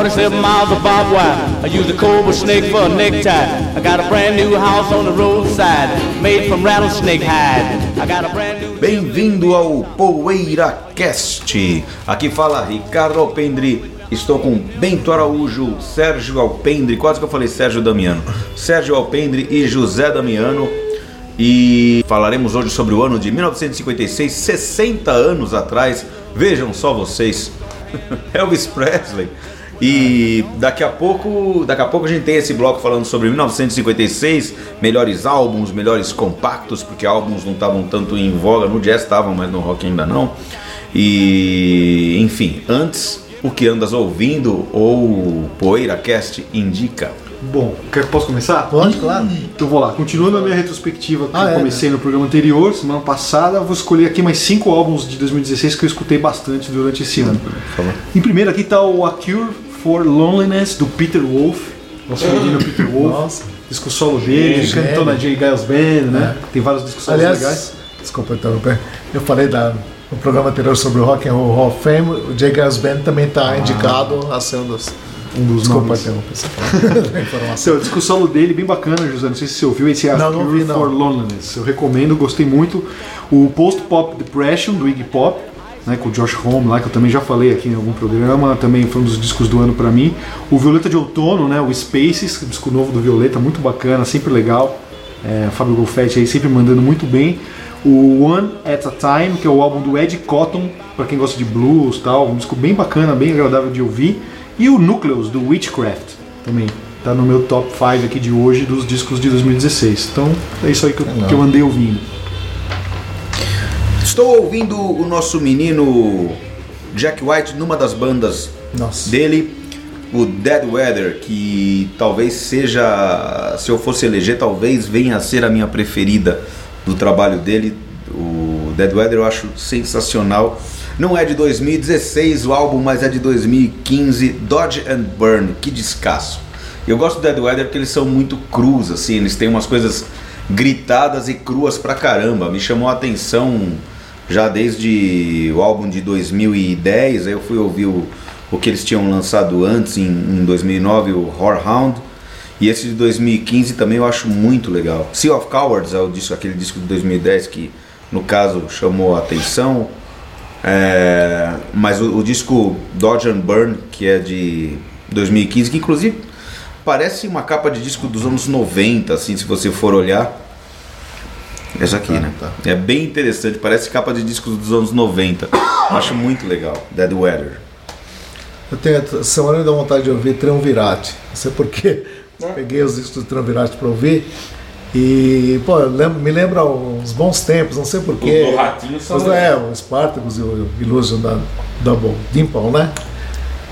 47 miles of barbed wire. I a cobra snake for a necktie. I got a brand new house on the roadside, made from rattlesnake hide. I got a brand new. Bem-vindo ao PoeiraCast. Aqui fala Ricardo Alpendre. Estou com Bento Araújo, Sérgio Alpendre, quase que eu falei Sérgio Damiano. Sérgio Alpendre e José Damiano. E falaremos hoje sobre o ano de 1956, 60 anos atrás. Vejam só vocês. Elvis Presley. E daqui a pouco, daqui a pouco a gente tem esse bloco falando sobre 1956, melhores álbuns, melhores compactos, porque álbuns não estavam tanto em voga, no jazz estavam, mas no rock ainda não. E enfim, antes o que andas ouvindo ou PoeiraCast indica. Bom, quer, posso começar? Pode, claro. Então vou lá. Continuando a minha retrospectiva que Ah, eu é, comecei no programa anterior, semana passada, eu vou escolher aqui mais cinco álbuns de 2016 que eu escutei bastante durante esse ano. Em primeiro aqui tá o A Cure for Loneliness, do Peter Wolf. Nosso menino Peter Wolf. Nossa. Disco solo dele, Sim, cantou na J. Giles Band, né? Tem vários discos solos legais. desculpa interromper. Eu falei da, no programa anterior sobre o Rock and Roll Hall of Fame. O J. Giles Band também está indicado a ser um dos. Um dos Desculpa nomes. interromper. Seu, disco solo dele, bem bacana, José. Não sei se você ouviu esse é Não, não vi, não. for Loneliness. Eu recomendo, gostei muito. O Post Pop Depression, do Iggy Pop, né, com o Josh Homme lá, que eu também já falei aqui em algum programa. Também foi um dos discos do ano pra mim. O Violeta de Outono, né, o Spaces, o disco novo do Violeta, muito bacana, sempre legal. É, Fábio Golfetti aí sempre mandando muito bem. O One at a Time, que é o álbum do Ed Cotton, pra quem gosta de blues e tal, um disco bem bacana, bem agradável de ouvir. E o Nucleus, do Witchcraft, também. Tá no meu top 5 aqui de hoje dos discos de 2016. Então é isso aí que eu, que eu andei ouvindo. Estou ouvindo o nosso menino Jack White numa das bandas Nossa. dele, o Dead Weather, que talvez seja, se eu fosse eleger, talvez venha a ser a minha preferida do trabalho dele. O Dead Weather eu acho sensacional. Não é de 2016 o álbum, mas é de 2015, Dodge and Burn, que descasso. Eu gosto do Dead Weather porque eles são muito crus, assim, eles têm umas coisas gritadas e cruas pra caramba. Me chamou a atenção já desde o álbum de 2010, aí eu fui ouvir o, o que eles tinham lançado antes, em, em 2009, o Whorehound, e esse de 2015 também eu acho muito legal. Sea of Cowards é o disco, aquele disco de 2010 que, no caso, chamou a atenção. É, mas o, o disco Dodge and Burn, que é de 2015, que inclusive parece uma capa de disco dos anos 90, assim, se você for olhar. Essa aqui, Tá, né? tá. É bem interessante, parece capa de discos dos anos 90. Acho muito legal. Dead Weather. Eu tenho, essa semana me deu vontade de ouvir Triunvirate. Não sei porquê. Peguei os discos do Triunvirate para ouvir. E, pô, lembro- me lembra uns bons tempos, não sei porquê. Os do Ratinho são Os, é, o Spartacus e o Illusion da Double Dimple, né?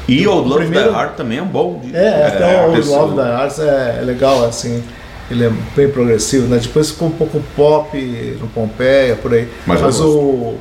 E o Love primeiro- the Heart também é um bom. disco. É, até o pessoa- Love da Arts é, é legal, assim. Ele é bem progressivo, né? Depois ficou um pouco pop no Pompeia, por aí. Mas Mas, o, o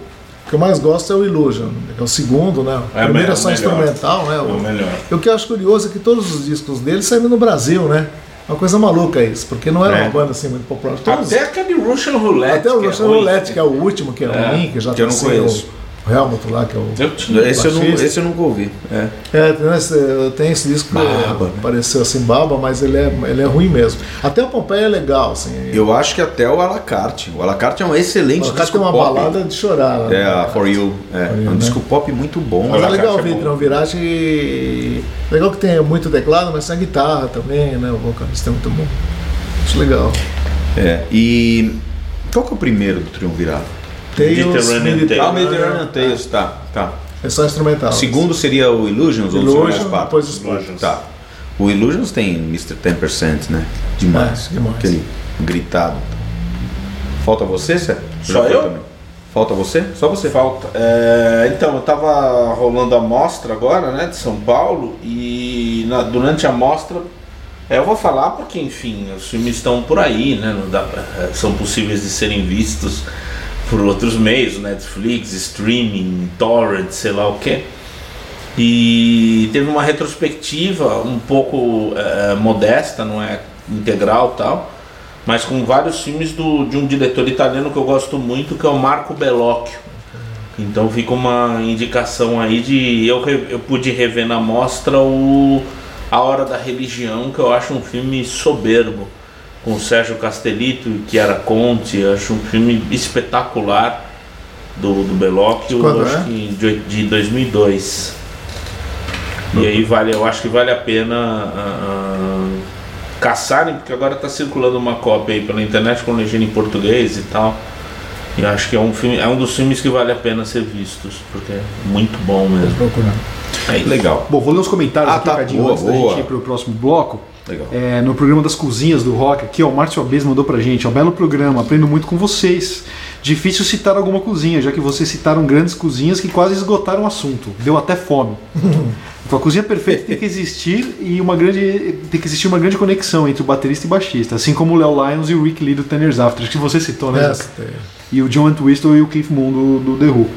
que eu mais gosto é o Illusion, que é o segundo, né? O É primeiro me- é só o instrumental, né? É o melhor. E o que eu acho curioso é que todos os discos dele saíram no Brasil, né? Uma coisa maluca isso, porque não era É. uma banda assim muito popular. Todos, Até aquele Russian Roulette. até o é Russian ruim. Roulette, que é o último, que é, É, ruim, que já que eu não conheço. o Helmut lá, que é o. Eu. Esse eu, não, esse eu nunca ouvi. É. É, tem esse, tem esse disco que Baba, né? pareceu assim baba, mas ele é, ele é ruim mesmo. Até o Pompeia é legal, assim. Eu acho que até o Alacarte. O Alacarte é um excelente disco tem uma pop. balada de chorar. né? É, a For You. É, For You, é um né? disco pop muito bom. Mas é legal é ouvir bom. Triunvirate e. Legal que tem muito teclado, mas tem a guitarra também, né? O vocalista é muito bom. Acho legal. É, e qual que é o primeiro do Triunvirato? Tales, Mediterranean Mediterranean- Ah, o Mediterranean Tales, tá, tá. É só instrumental. O segundo seria o Illusions ou Illusion, o Spartacus? depois o Spartacus. Tá. O Illusions tem Mr. 10%, né? Demais. É, demais. Aquele gritado. Falta você, Cé? Só eu? também. Falta você? Só você. Falta. É, então, eu tava rolando a mostra agora, né, de São Paulo, e na- durante a mostra, é, eu vou falar porque, enfim, os filmes estão por aí, né, não dá é, são possíveis de serem vistos por outros meios, Netflix, streaming, torrent, sei lá o que. E teve uma retrospectiva um pouco é, modesta, não é integral tal, mas com vários filmes do, de um diretor italiano que eu gosto muito, que é o Marco Bellocchio. Então fica uma indicação aí de. Eu, eu pude rever na mostra o A Hora da Religião, que eu acho um filme soberbo, com o Sérgio Castellito, que era Conte, eu acho um filme espetacular do, do Bellocchio, Quando acho é? que de, de 2002. E aí vale, eu acho que vale a pena ah, caçarem, porque agora está circulando uma cópia aí pela internet com legenda em português e tal. E acho que é um filme, é um dos filmes que vale a pena ser vistos, porque é muito bom mesmo. Procurando. É isso. Legal. Bom, vou ler os comentários Ah, aqui, tá, boa, antes da boa. gente ir pro próximo bloco. Legal. É, no programa das cozinhas do rock, aqui, ó, o Márcio Abes mandou pra gente, ó, belo programa, aprendo muito com vocês. Difícil citar alguma cozinha, já que vocês citaram grandes cozinhas que quase esgotaram o assunto. Deu até fome. Então, a cozinha perfeita tem que existir e uma grande tem que existir uma grande conexão entre o baterista e baixista, assim como o Léo Lyons e o Rick Lee do Tenors After, que você citou, né? Tem. e o John Entwistle e o Keith Moon do, do The Who.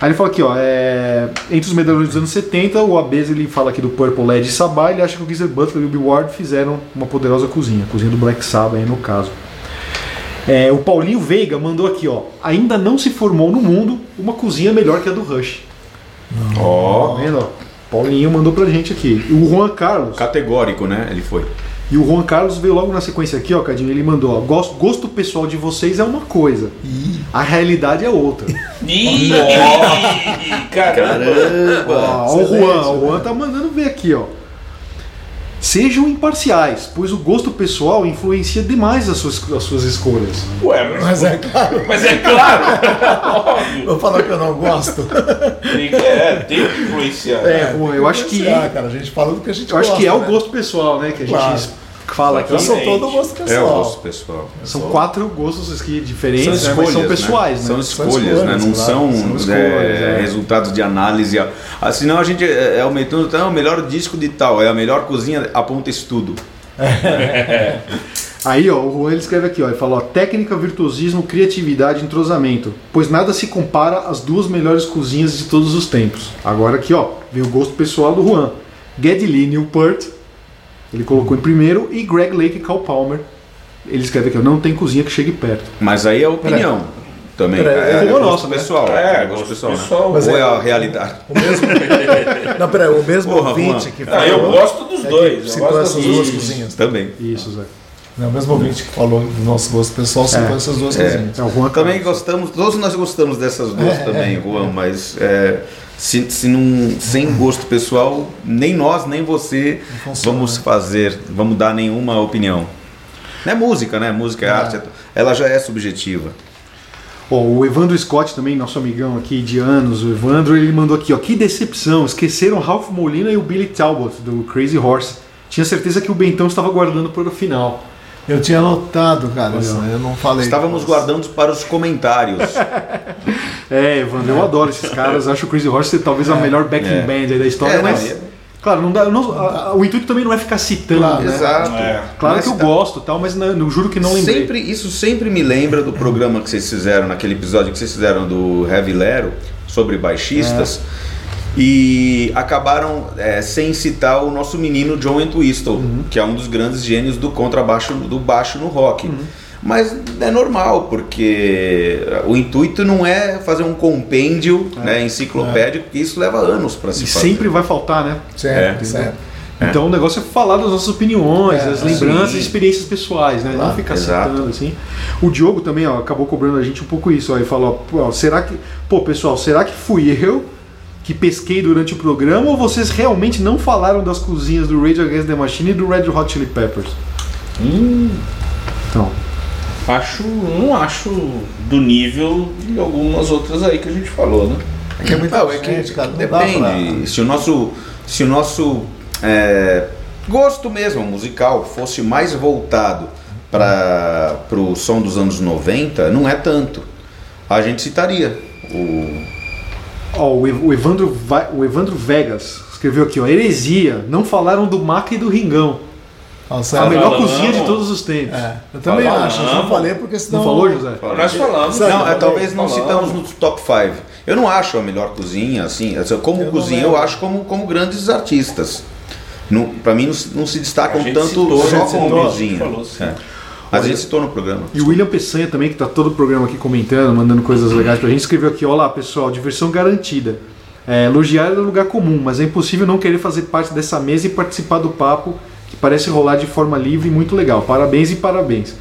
Aí ele fala aqui, ó, é, entre os medalhões dos anos 70, o Abes ele fala aqui do Purple Led e Sabá, ele acha que o Geezer Butler e o Bill Ward fizeram uma poderosa cozinha, a cozinha do Black Sabbath aí no caso. É, o Paulinho Veiga mandou aqui, ó, ainda não se formou no mundo uma cozinha melhor que a do Rush. Ó, Tá vendo? ó? Paulinho mandou pra gente aqui. O Juan Carlos, categórico, né? Ele foi. E o Juan Carlos veio logo na sequência aqui, ó, Cadinho, ele mandou, ó, gosto, gosto pessoal de vocês é uma coisa, a realidade é outra. Ih, caramba! Ó, o Juan, o Juan tá mandando ver aqui, ó. Sejam imparciais, pois o gosto pessoal influencia demais as suas, as suas escolhas. Ué, mas, Mas é claro, mas é claro! Óbvio. vou falar que eu não gosto. Tem que, é, tem que influenciar. É, Juan, eu acho que cara, a gente fala do que a gente eu acho gosta. que é o né? gosto pessoal, né, que a gente Claro. Fala aqui. Eu sou Exatamente. todo gosto É o pessoal. gosto pessoal. São quatro gostos aqui diferentes, São né, escolhas, mas são né? pessoais, né? São São escolhas, né? escolhas, Não claro. são, São é, escolhas, é. resultados de análise. Ah, senão a gente é, é aumentando, então, é o melhor disco de tal, é a melhor cozinha, aponta estudo. Aí, ó, o Juan ele escreve aqui, ó, ele fala, ó, técnica, virtuosismo, criatividade, entrosamento, pois nada se compara às duas melhores cozinhas de todos os tempos. Agora aqui, ó, vem o gosto pessoal do Juan. Geddy Lee Newport, ele colocou em primeiro, e Greg Lake e Cal Palmer. Ele escreve aqui, ó, não tem cozinha que chegue perto. Mas aí é a opinião também. Peraí, é, é é gosto nossa, né? pessoal. É, É, gosto pessoal. né? pessoal. Mas Ou é- é a realidade? O mesmo. Não, peraí, o mesmo Porra, ouvinte Juan. que Ah, eu gosto dos é dois. Eu gosto essas das duas cozinhas. Também. Isso, Zé. É o mesmo ouvinte que falou do nosso gosto pessoal, citou É. essas duas É. cozinhas. É Juan Também gostamos, todos nós gostamos dessas duas também, Juan, mas é, se, se não, sem gosto pessoal, nem nós, nem você funciona, vamos né? fazer, vamos dar nenhuma opinião. Não é música, né? Música é arte, ela já é subjetiva. Ó, o Evandro Scott também, nosso amigão aqui de anos, o Evandro, ele mandou aqui, ó, que decepção, esqueceram Ralph Molina e o Billy Talbot, do Crazy Horse. Tinha certeza que o Bentão estava guardando para o final. Eu tinha notado, cara, ó. eu não falei. Estávamos guardando para os comentários. É, Evandro, eu adoro esses caras. Acho o Crazy Horse ser talvez a melhor backing É. band aí da história, É, não, mas. é- Claro, não dá, não- a- o intuito também não é ficar citando, Claro, né? Exato. É. Claro Mas que eu tá- gosto tal, mas não, eu juro que não lembrei. Sempre, isso sempre me lembra do programa que vocês fizeram, naquele episódio que vocês fizeram do Heavy Lero, sobre baixistas, e acabaram é, sem citar o nosso menino John Entwistle, que é um dos grandes gênios do contrabaixo, do baixo no rock. Mas é normal, porque o intuito não é fazer um compêndio né, enciclopédico, porque isso leva anos para se E fazer. sempre vai faltar, né? Certo, É. certo. Então o negócio é falar das nossas opiniões, É, das lembranças sim. e experiências pessoais, né? não Claro, ficar exato. citando assim. O Diogo também ó, acabou cobrando a gente um pouco isso. Ó, ele falou: ó, será que. Pô, pessoal, será que fui eu que pesquei durante o programa ou vocês realmente não falaram das cozinhas do Rage Against the Machine e do Red Hot Chili Peppers? Hum, Então. acho, não acho do nível de algumas outras aí que a gente falou, né? É que é muita Não, é que gente, cara. Depende. pra- Se o nosso, se o nosso é, gosto mesmo musical fosse mais voltado para o som dos anos 90, não é tanto. a gente citaria o Ó, o, Ev- o Evandro, Va- o Evandro Vegas escreveu aqui, ó, heresia, não falaram do Maca e do Ringão. Nossa, A é, melhor falamos. cozinha de todos os tempos. é, eu também Falamos. acho, eu não falei porque senão. Não falou, José? Nós falamos. Não, Não, é, talvez não falamos. citamos no top 5. Eu não acho a melhor cozinha, assim, como Eu cozinha eu acho como, como grandes artistas. Pra mim não, se- não se destacam tanto citou, só como citou, cozinha. a gente falou, sim. É. Mas a gente citou no programa. E o William Peçanha também, que tá todo o programa aqui comentando, mandando coisas legais pra gente, escreveu aqui, olá pessoal, diversão garantida. É, elogiar é lugar comum, mas é impossível não querer fazer parte dessa mesa e participar do papo que parece rolar de forma livre e muito legal. Parabéns e parabéns.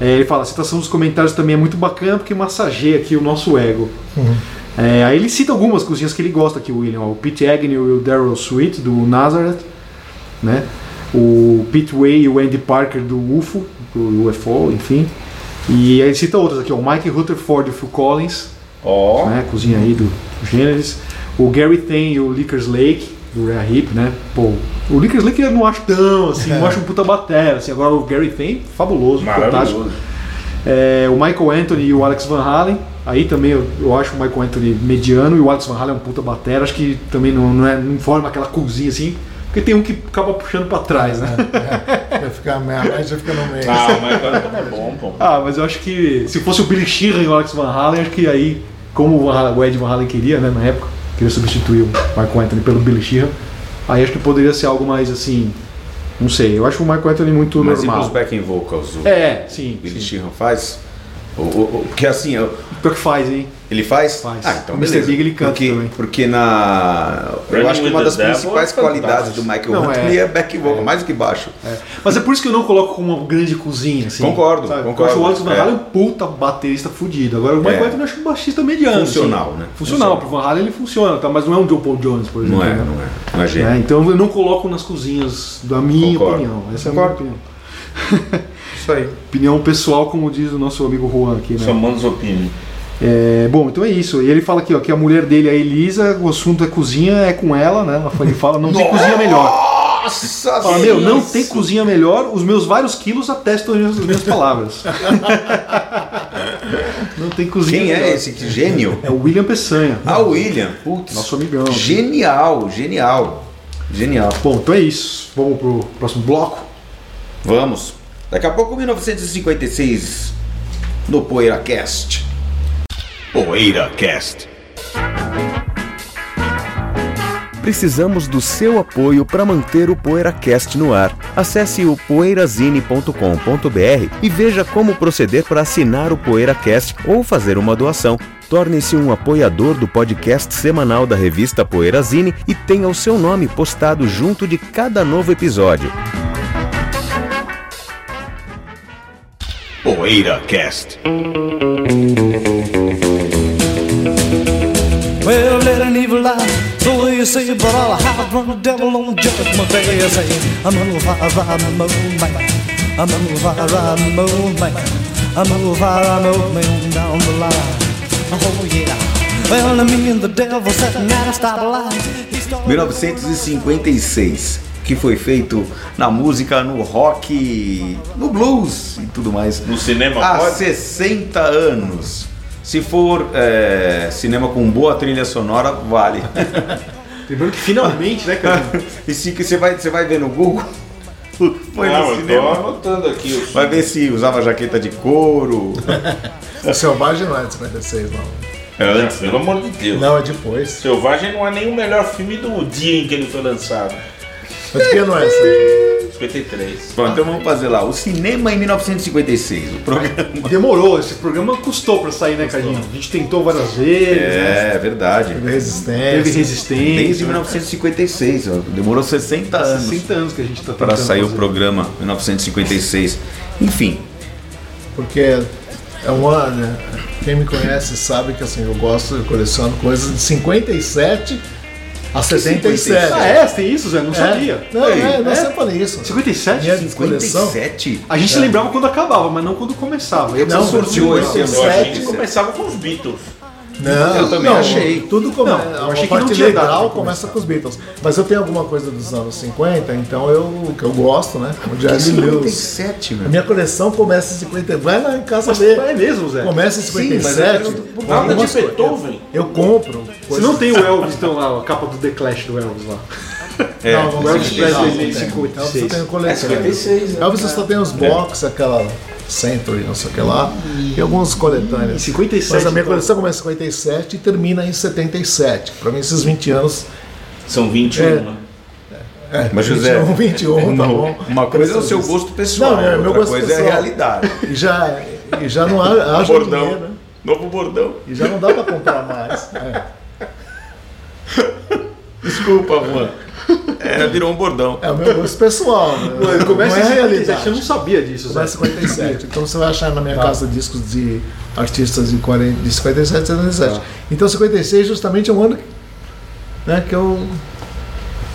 É, ele fala, a citação dos comentários também é muito bacana porque massageia aqui o nosso ego. É, aí ele cita algumas cozinhas que ele gosta aqui, o William. ó, o Pete Agnew e o Daryl Sweet, do Nazareth. Né? O Pete Way e o Andy Parker, do UFO, do UFO, enfim. E aí ele cita outras aqui, ó, o Mike Rutherford e o Phil Collins, Ó, né? Cozinha aí do, Gênesis. O Gary Ten e o Lickers Lake, do Rare Hip, né? Pô, o Lickers Lake eu não acho tão assim, não acho um puta batera, assim. Agora o Gary Ten, fabuloso, fantástico. É, o Michael Anthony e o Alex Van Halen. Aí também eu, eu acho o Michael Anthony mediano e o Alex Van Halen é um puta batera. Acho que também não, não, é, não forma aquela cozinha assim. Porque tem um que acaba puxando pra trás, né? Vai ficar meia média fica no meio. Ah, o Michael Anthony é bom, pô. Ah, mas eu acho que se fosse o Billy Sheehan e o Alex Van Halen, acho que aí, como o Van Halen- o Ed Van Halen queria, né, na época, queria substituir o Michael Anthony pelo Billy Sheehan, aí acho que poderia ser algo mais assim, não sei, eu acho o Michael Anthony muito Mas e normal. os backing vocals? O É, sim, Billy sim. Sheehan faz? O- o- o- porque assim, eu- Pior que faz, hein? ele faz? Faz. Ah, então O Mr. beleza. Big ele canta porque, também. Porque na. Eu Running acho que uma das Devil principais é qualidades do Michael Não, Anthony é. é, back vocal, mais do que baixo. Mas é por isso que eu não coloco como uma grande cozinha, assim. Concordo, sabe? concordo, Eu acho o Alex Van é. Halen um puta baterista fudido. Agora o Michael É. Anthony eu acho um baixista mediano. Funcional, assim. né? Funcional, pro Van Halen ele funciona, tá? mas não é um John Paul Jones, por exemplo. Não é, né? não é. É. É, então eu não coloco nas cozinhas, da minha Concordo. opinião. Essa é a minha Concordo. opinião. Isso aí. Opinião pessoal, como diz o nosso amigo Juan aqui, né? Chamamos opinião. É, bom, então é isso. E ele fala aqui, ó, que a mulher dele, a Elisa, o assunto é cozinha, é com ela, né? Ele fala, não tem cozinha melhor. Nossa Fala, meu, não tem cozinha melhor, os meus vários quilos atestam as minhas palavras. não tem cozinha Quem melhor. é esse que gênio? É o William Peçanha. Ah, o William. Putz. Nosso amigão. Genial, genial. Genial. Bom, então é isso. Vamos pro próximo bloco. Vamos. Daqui a pouco, 1956, no PoeiraCast. PoeiraCast. Precisamos do seu apoio para manter o PoeiraCast no ar. Acesse o poeirazine.com.br e veja como proceder para assinar o PoeiraCast ou fazer uma doação. Torne-se um apoiador do podcast semanal da revista Poeirazine e tenha o seu nome postado junto de cada novo episódio. PoeiraCast. Well, let an evil lie, so you say, but I'll hide from the devil on judgment day. I say, I'm a fire riding moonman, I'm a fire riding moonman, I'm a fire riding moonman down the line. Oh yeah. Well, me and the devil sitting at a stoplight. He started 1956, que foi feito na música, no rock, no blues e tudo mais. No cinema Há pode? 60 anos. Se for é, cinema com boa trilha sonora, vale. Lembrando que finalmente, né, cara? e se que você vai, você vai ver no Google, foi Não, no eu tô cinema. anotando aqui os Vai ver se usava jaqueta de couro. O Selvagem não é de 56, não. É antes, pelo amor de Deus. Não, é depois. Selvagem não é nem o melhor filme do dia em que ele foi lançado. Mas que ano é essa? 53. Bom, então vamos fazer lá. O cinema em 1956. O programa. Demorou, esse programa custou pra sair, né, Cadinho? A gente tentou várias vezes, né? É, verdade. Teve resistência. teve Desde resistência. 1956. ó. Demorou 60 anos 60 anos que a gente tá para tentando sair o fazer. programa 1956. Enfim, Porque é um ano, né? Quem me conhece sabe que assim, eu gosto, eu coleciono coisas de 57 a 77. Ah, é? Tem isso, Zé? Não sabia. Não, Ei, é, não é? sempre falei isso. 57? Minha coleção. 57? A gente se lembrava quando acabava, mas não quando começava. Eu Não, preciso sorteou esse ano. Que 57. começava com os Beatles. Não, Eu também não, achei. Tudo começa. Não, eu a achei que não parte tinha dado legal começa com os Beatles. Mas eu tenho alguma coisa dos anos 50, então eu que eu gosto, né? O Jazz Blues. 57, A meu. minha coleção começa em 50. Vai lá em casa ver. É mesmo, Zé? Começa em Sim, mas 57. eu quero- Nada de algumas coisas. Beethoven. Eu compro. Você não tem o Elvis, então, lá, a capa do The Clash do Elvis lá. É, Não, não O Elvis. Presley Não, em não tem. 56. Elvis eu tenho É coleção. 56, né? Elvis só tem os box, aquela Century, não sei o que lá, e alguns coletâneos. Em 57, Mas a minha então. coleção começa em 57 e termina em 77. Pra mim, esses 20 anos. São 21, É. né? É, Mas, José, 21, 21, tá bom. Uma coisa é o seu gosto pessoal, Não, é, meu outra gosto coisa é pessoal. a realidade. E já, e já não há, haja Bordão. dinheiro, né? Novo bordão. E já não dá pra comprar mais. É. Desculpa, mano. É, virou um bordão. É o meu gosto pessoal. né? Começa não é em 57, realidade. eu não sabia disso. Começa em 57. Então você vai achar na minha casa discos de artistas de, 40, de 57 e 77. Então 56 justamente é um ano né, que eu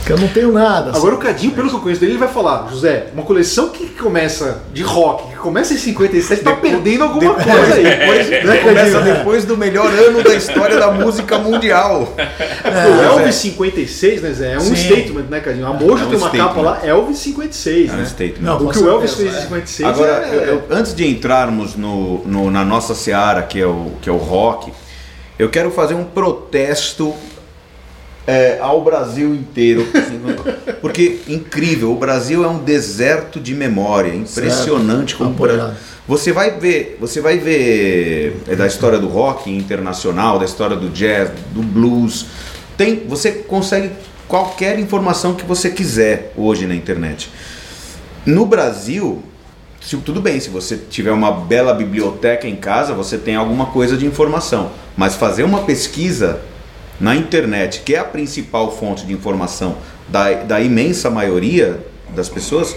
que eu não tenho nada. assim. Agora o Cadinho, pelo que eu conheço dele, ele vai falar, José, uma coleção que começa de rock, que começa em 57, tá perdendo alguma coisa aí. Depois, Né, começa Cadinho? depois do melhor ano da história da música mundial. o Elvis 56, né, Zé? É um Sim. statement, né, Cadinho? A Mojo É um tem uma statement. capa lá, Elvis 56, É um né? statement. Não, O que o Elvis fez em é. 56 Agora, é... eu- eu- antes de entrarmos no, no- na nossa seara, que é, o, que é o rock, eu quero fazer um protesto é, ao Brasil inteiro. Porque, incrível, o Brasil é um deserto de memória. Impressionante como o Apoiado. Brasil. Você vai ver, você vai ver é, da história do rock internacional, da história do jazz, do blues. Tem, você consegue qualquer informação que você quiser hoje na internet. No Brasil, se- tudo bem, se você tiver uma bela biblioteca em casa, você tem alguma coisa de informação. Mas fazer uma pesquisa na internet, que é a principal fonte de informação da, da imensa maioria das pessoas,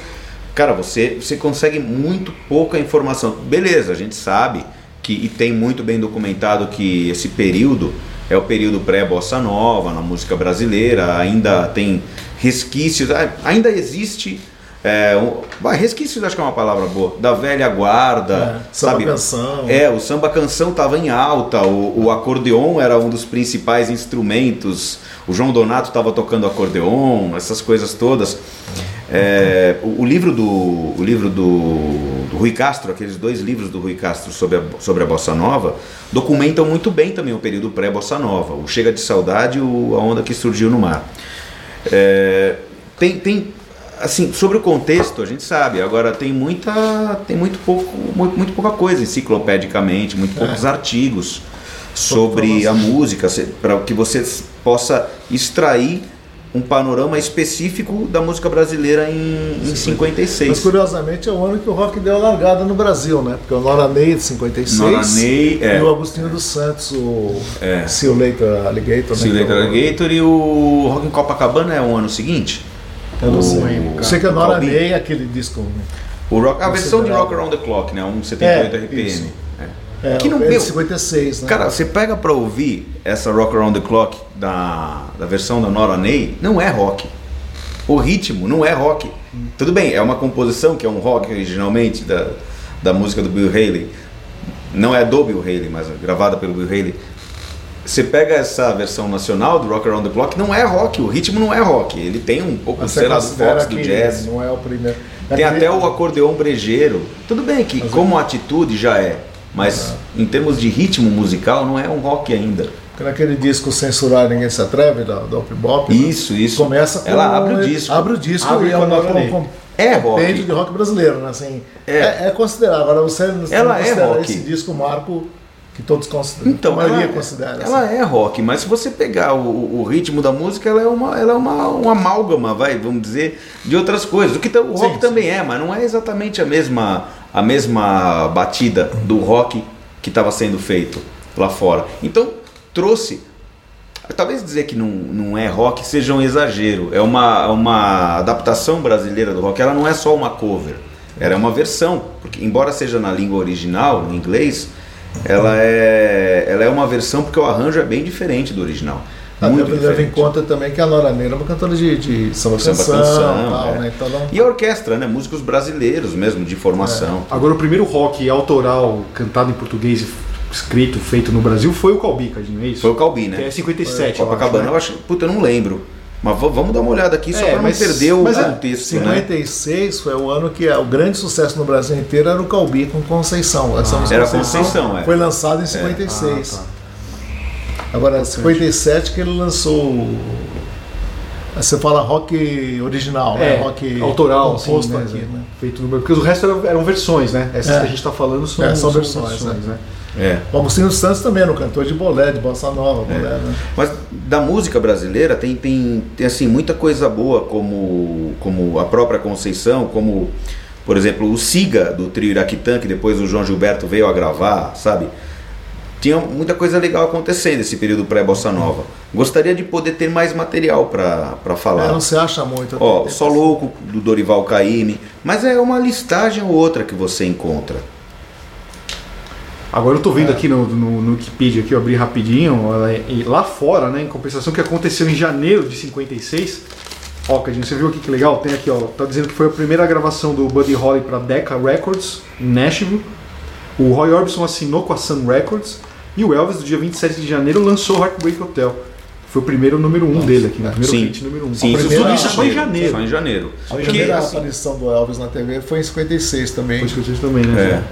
cara, você, você consegue muito pouca informação. Beleza, a gente sabe que, e tem muito bem documentado que esse período é o período pré-bossa nova na música brasileira, ainda tem resquícios, ainda existe. É, um, vai, resquícios acho que é uma palavra boa, da velha guarda, É, samba sabe? canção. É, o samba canção estava em alta, o, o acordeon era um dos principais instrumentos, o João Donato estava tocando acordeon, essas coisas todas. É, o, o livro, do, o livro do, do Rui Castro, aqueles dois livros do Rui Castro sobre a, sobre a Bossa Nova, documentam muito bem também o período pré-Bossa Nova, o Chega de Saudade e o A Onda que Surgiu no Mar. É, tem, tem assim sobre o contexto a gente sabe agora tem muita tem muito pouco muito, muito pouca coisa enciclopedicamente muito poucos artigos sobre a música para que você possa extrair um panorama específico da música brasileira em, em Mas 56 curiosamente é o ano que o rock deu a largada no Brasil, né? Porque o Nora Ney de 56 Nora Ney, é. e o Agostinho dos Santos, o É. You Later Alligator. You né? Later Alligator e o Rock em Copacabana é o ano seguinte Eu não O- sei. Eu sei que a Nora Calbi. Ney é aquele disco. o rock, a versão de. Rock Around the Clock né um 78 É, RPM isso. É. É, Que não é de deu. 56, né? Cara, você pega pra ouvir essa Rock Around the Clock da, da versão da Nora Ney, não é rock. O ritmo não é rock. Tudo bem, é uma composição que é um rock originalmente da, da música do Bill Haley. Não é do Bill Haley, mas é gravada pelo Bill Haley. Você pega essa versão nacional do Rock Around the Clock, não é rock, o ritmo não é rock. Ele tem um pouco, Mas sei lá, do fox, do jazz. Não é o primeiro. Tem Aquele- até o acordeon brejeiro. Tudo bem que como atitude já é, mas em termos de ritmo musical não é um rock ainda. Naquele disco Censurar Ninguém Se Atreve, da, da Op Bop. né? Isso, isso. Começa com. Ela abre o disco. Abre o disco Abre e com é com, com, É rock. de rock brasileiro, né? Assim, É. é. é considerado. Agora você não Ela é considera rock. esse disco marco que todos consideram. Então, a maioria ela, considera. ela assim. é rock, mas se você pegar o, o ritmo da música, ela é uma, ela é uma, uma amálgama, vai, vamos dizer, de outras coisas. O que o rock Sim, também é, mas não é exatamente a mesma, a mesma batida do rock que estava sendo feito lá fora. Então, trouxe. Talvez dizer que não, não é rock seja um exagero. É uma, uma adaptação brasileira do rock. Ela não é só uma cover. Ela é uma versão. Porque, embora seja na língua original, em inglês, ela é, ela é uma versão porque o arranjo é bem diferente do original. Até Muito leva em conta também que a Nora Ney era uma cantora de, de samba Samba canção, tal, é. né? Então, não- E a orquestra, né? Músicos brasileiros mesmo, de formação. Agora o primeiro rock autoral cantado em português e escrito, feito no Brasil, foi o Calbi, Cadinho, é isso? Foi o Calbi, Que é né? 57, eu Copacabana, eu acho, né? Puta, eu não lembro. Mas vamos dar uma olhada aqui só É, pra não mas- perder o mas é- contexto, né? 56 foi o ano que o grande sucesso no Brasil inteiro era o Calbi com Conceição. Essa música era Conceição, é. Foi lançado em 56. Ah, Agora, 57 que ele lançou. o- Você fala rock original, né? É, Rock autoral, composto sim, né, aqui, né? Feito no Porque o resto eram, eram versões, né? Essas É. que a gente tá falando são, É, são versões, né? É. O Agostinho Santos também era um cantor de bolé, de bossa nova, bolé, né? Mas da música brasileira tem, tem, tem assim, muita coisa boa, como, como a própria Conceição, como, por exemplo, o Siga do trio Iraquitã, que depois o João Gilberto veio a gravar, sabe? Tinha muita coisa legal acontecendo nesse período pré-bossa nova. Gostaria de poder ter mais material para É, falar. não se acha muito. Ó, Só Louco do Dorival Caymmi, mas é uma listagem ou outra que você encontra. Agora eu tô vendo aqui no, no, no Wikipedia, aqui eu abri rapidinho, é- e lá fora, né, em compensação, que aconteceu em janeiro de 56. Ó, Cadinho, você viu aqui que legal? Tem aqui, ó, tá dizendo que foi a primeira gravação do Buddy Holly pra Decca Records, em Nashville. O Roy Orbison assinou com a Sun Records. E o Elvis, no dia 27 de janeiro, lançou Heartbreak Hotel. Foi o primeiro número um dele aqui, né? o primeiro Sim. hit número um. Sim, A isso primeira- tudo isso só em janeiro. Só em janeiro. A Porque, primeira assim, aparição do Elvis na TV foi em 56 também. Foi isso que eu disse também, né?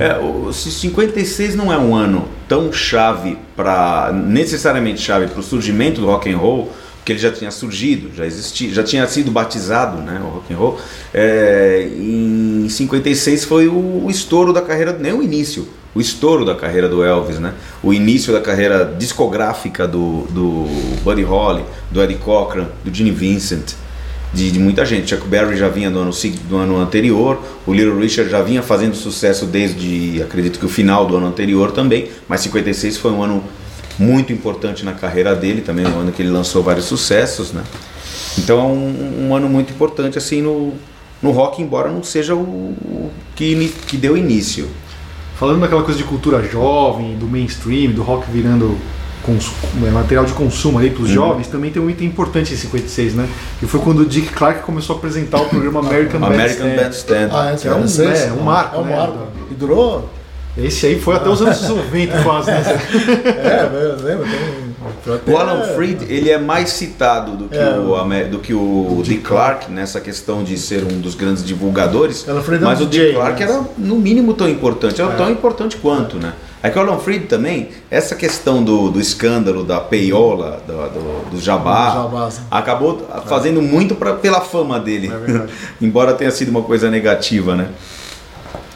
É. É, o se 56 não é um ano tão chave para necessariamente chave para o surgimento do rock and roll, porque ele já tinha surgido, já existia, já tinha sido batizado, né, o rock and roll. É, em 56 foi o, o estouro da carreira, nem o início, o estouro da carreira do Elvis, né? O início da carreira discográfica do, do Buddy Holly, do Eddie Cochran, do Gene Vincent de, de muita gente. Chuck Berry já vinha do ano, do ano anterior, o Little Richard já vinha fazendo sucesso desde, acredito que o final do ano anterior também, mas 56 foi um ano muito importante na carreira dele, também um ano que ele lançou vários sucessos, né? Então é um, um ano muito importante assim no, no rock, embora não seja o, o que, que deu início. Falando daquela coisa de cultura jovem, do mainstream, do rock virando cons- é, material de consumo ali para os jovens, também tem um item importante em 56, né? Que foi quando o Dick Clark começou a apresentar o programa American, American Bandstand. Bandstand. Ah, é, Que é um- 56, é, um marco, É um né? marco. E durou? Esse aí foi até os anos 90 quase, né? É, eu lembro. Tem, O Alan Freed ele é mais citado do que, É. o, do que o Dick Clark nessa questão de ser um dos grandes divulgadores. Alan Freed é um mas o DJ, Dick Clark né? era no mínimo tão importante, era tão importante quanto, né? É que o Alan Freed também, essa questão do, do escândalo, da peiola, do, do, do jabá, Do jabás. acabou fazendo muito pra, pela fama dele. É. Embora tenha sido uma coisa negativa, né?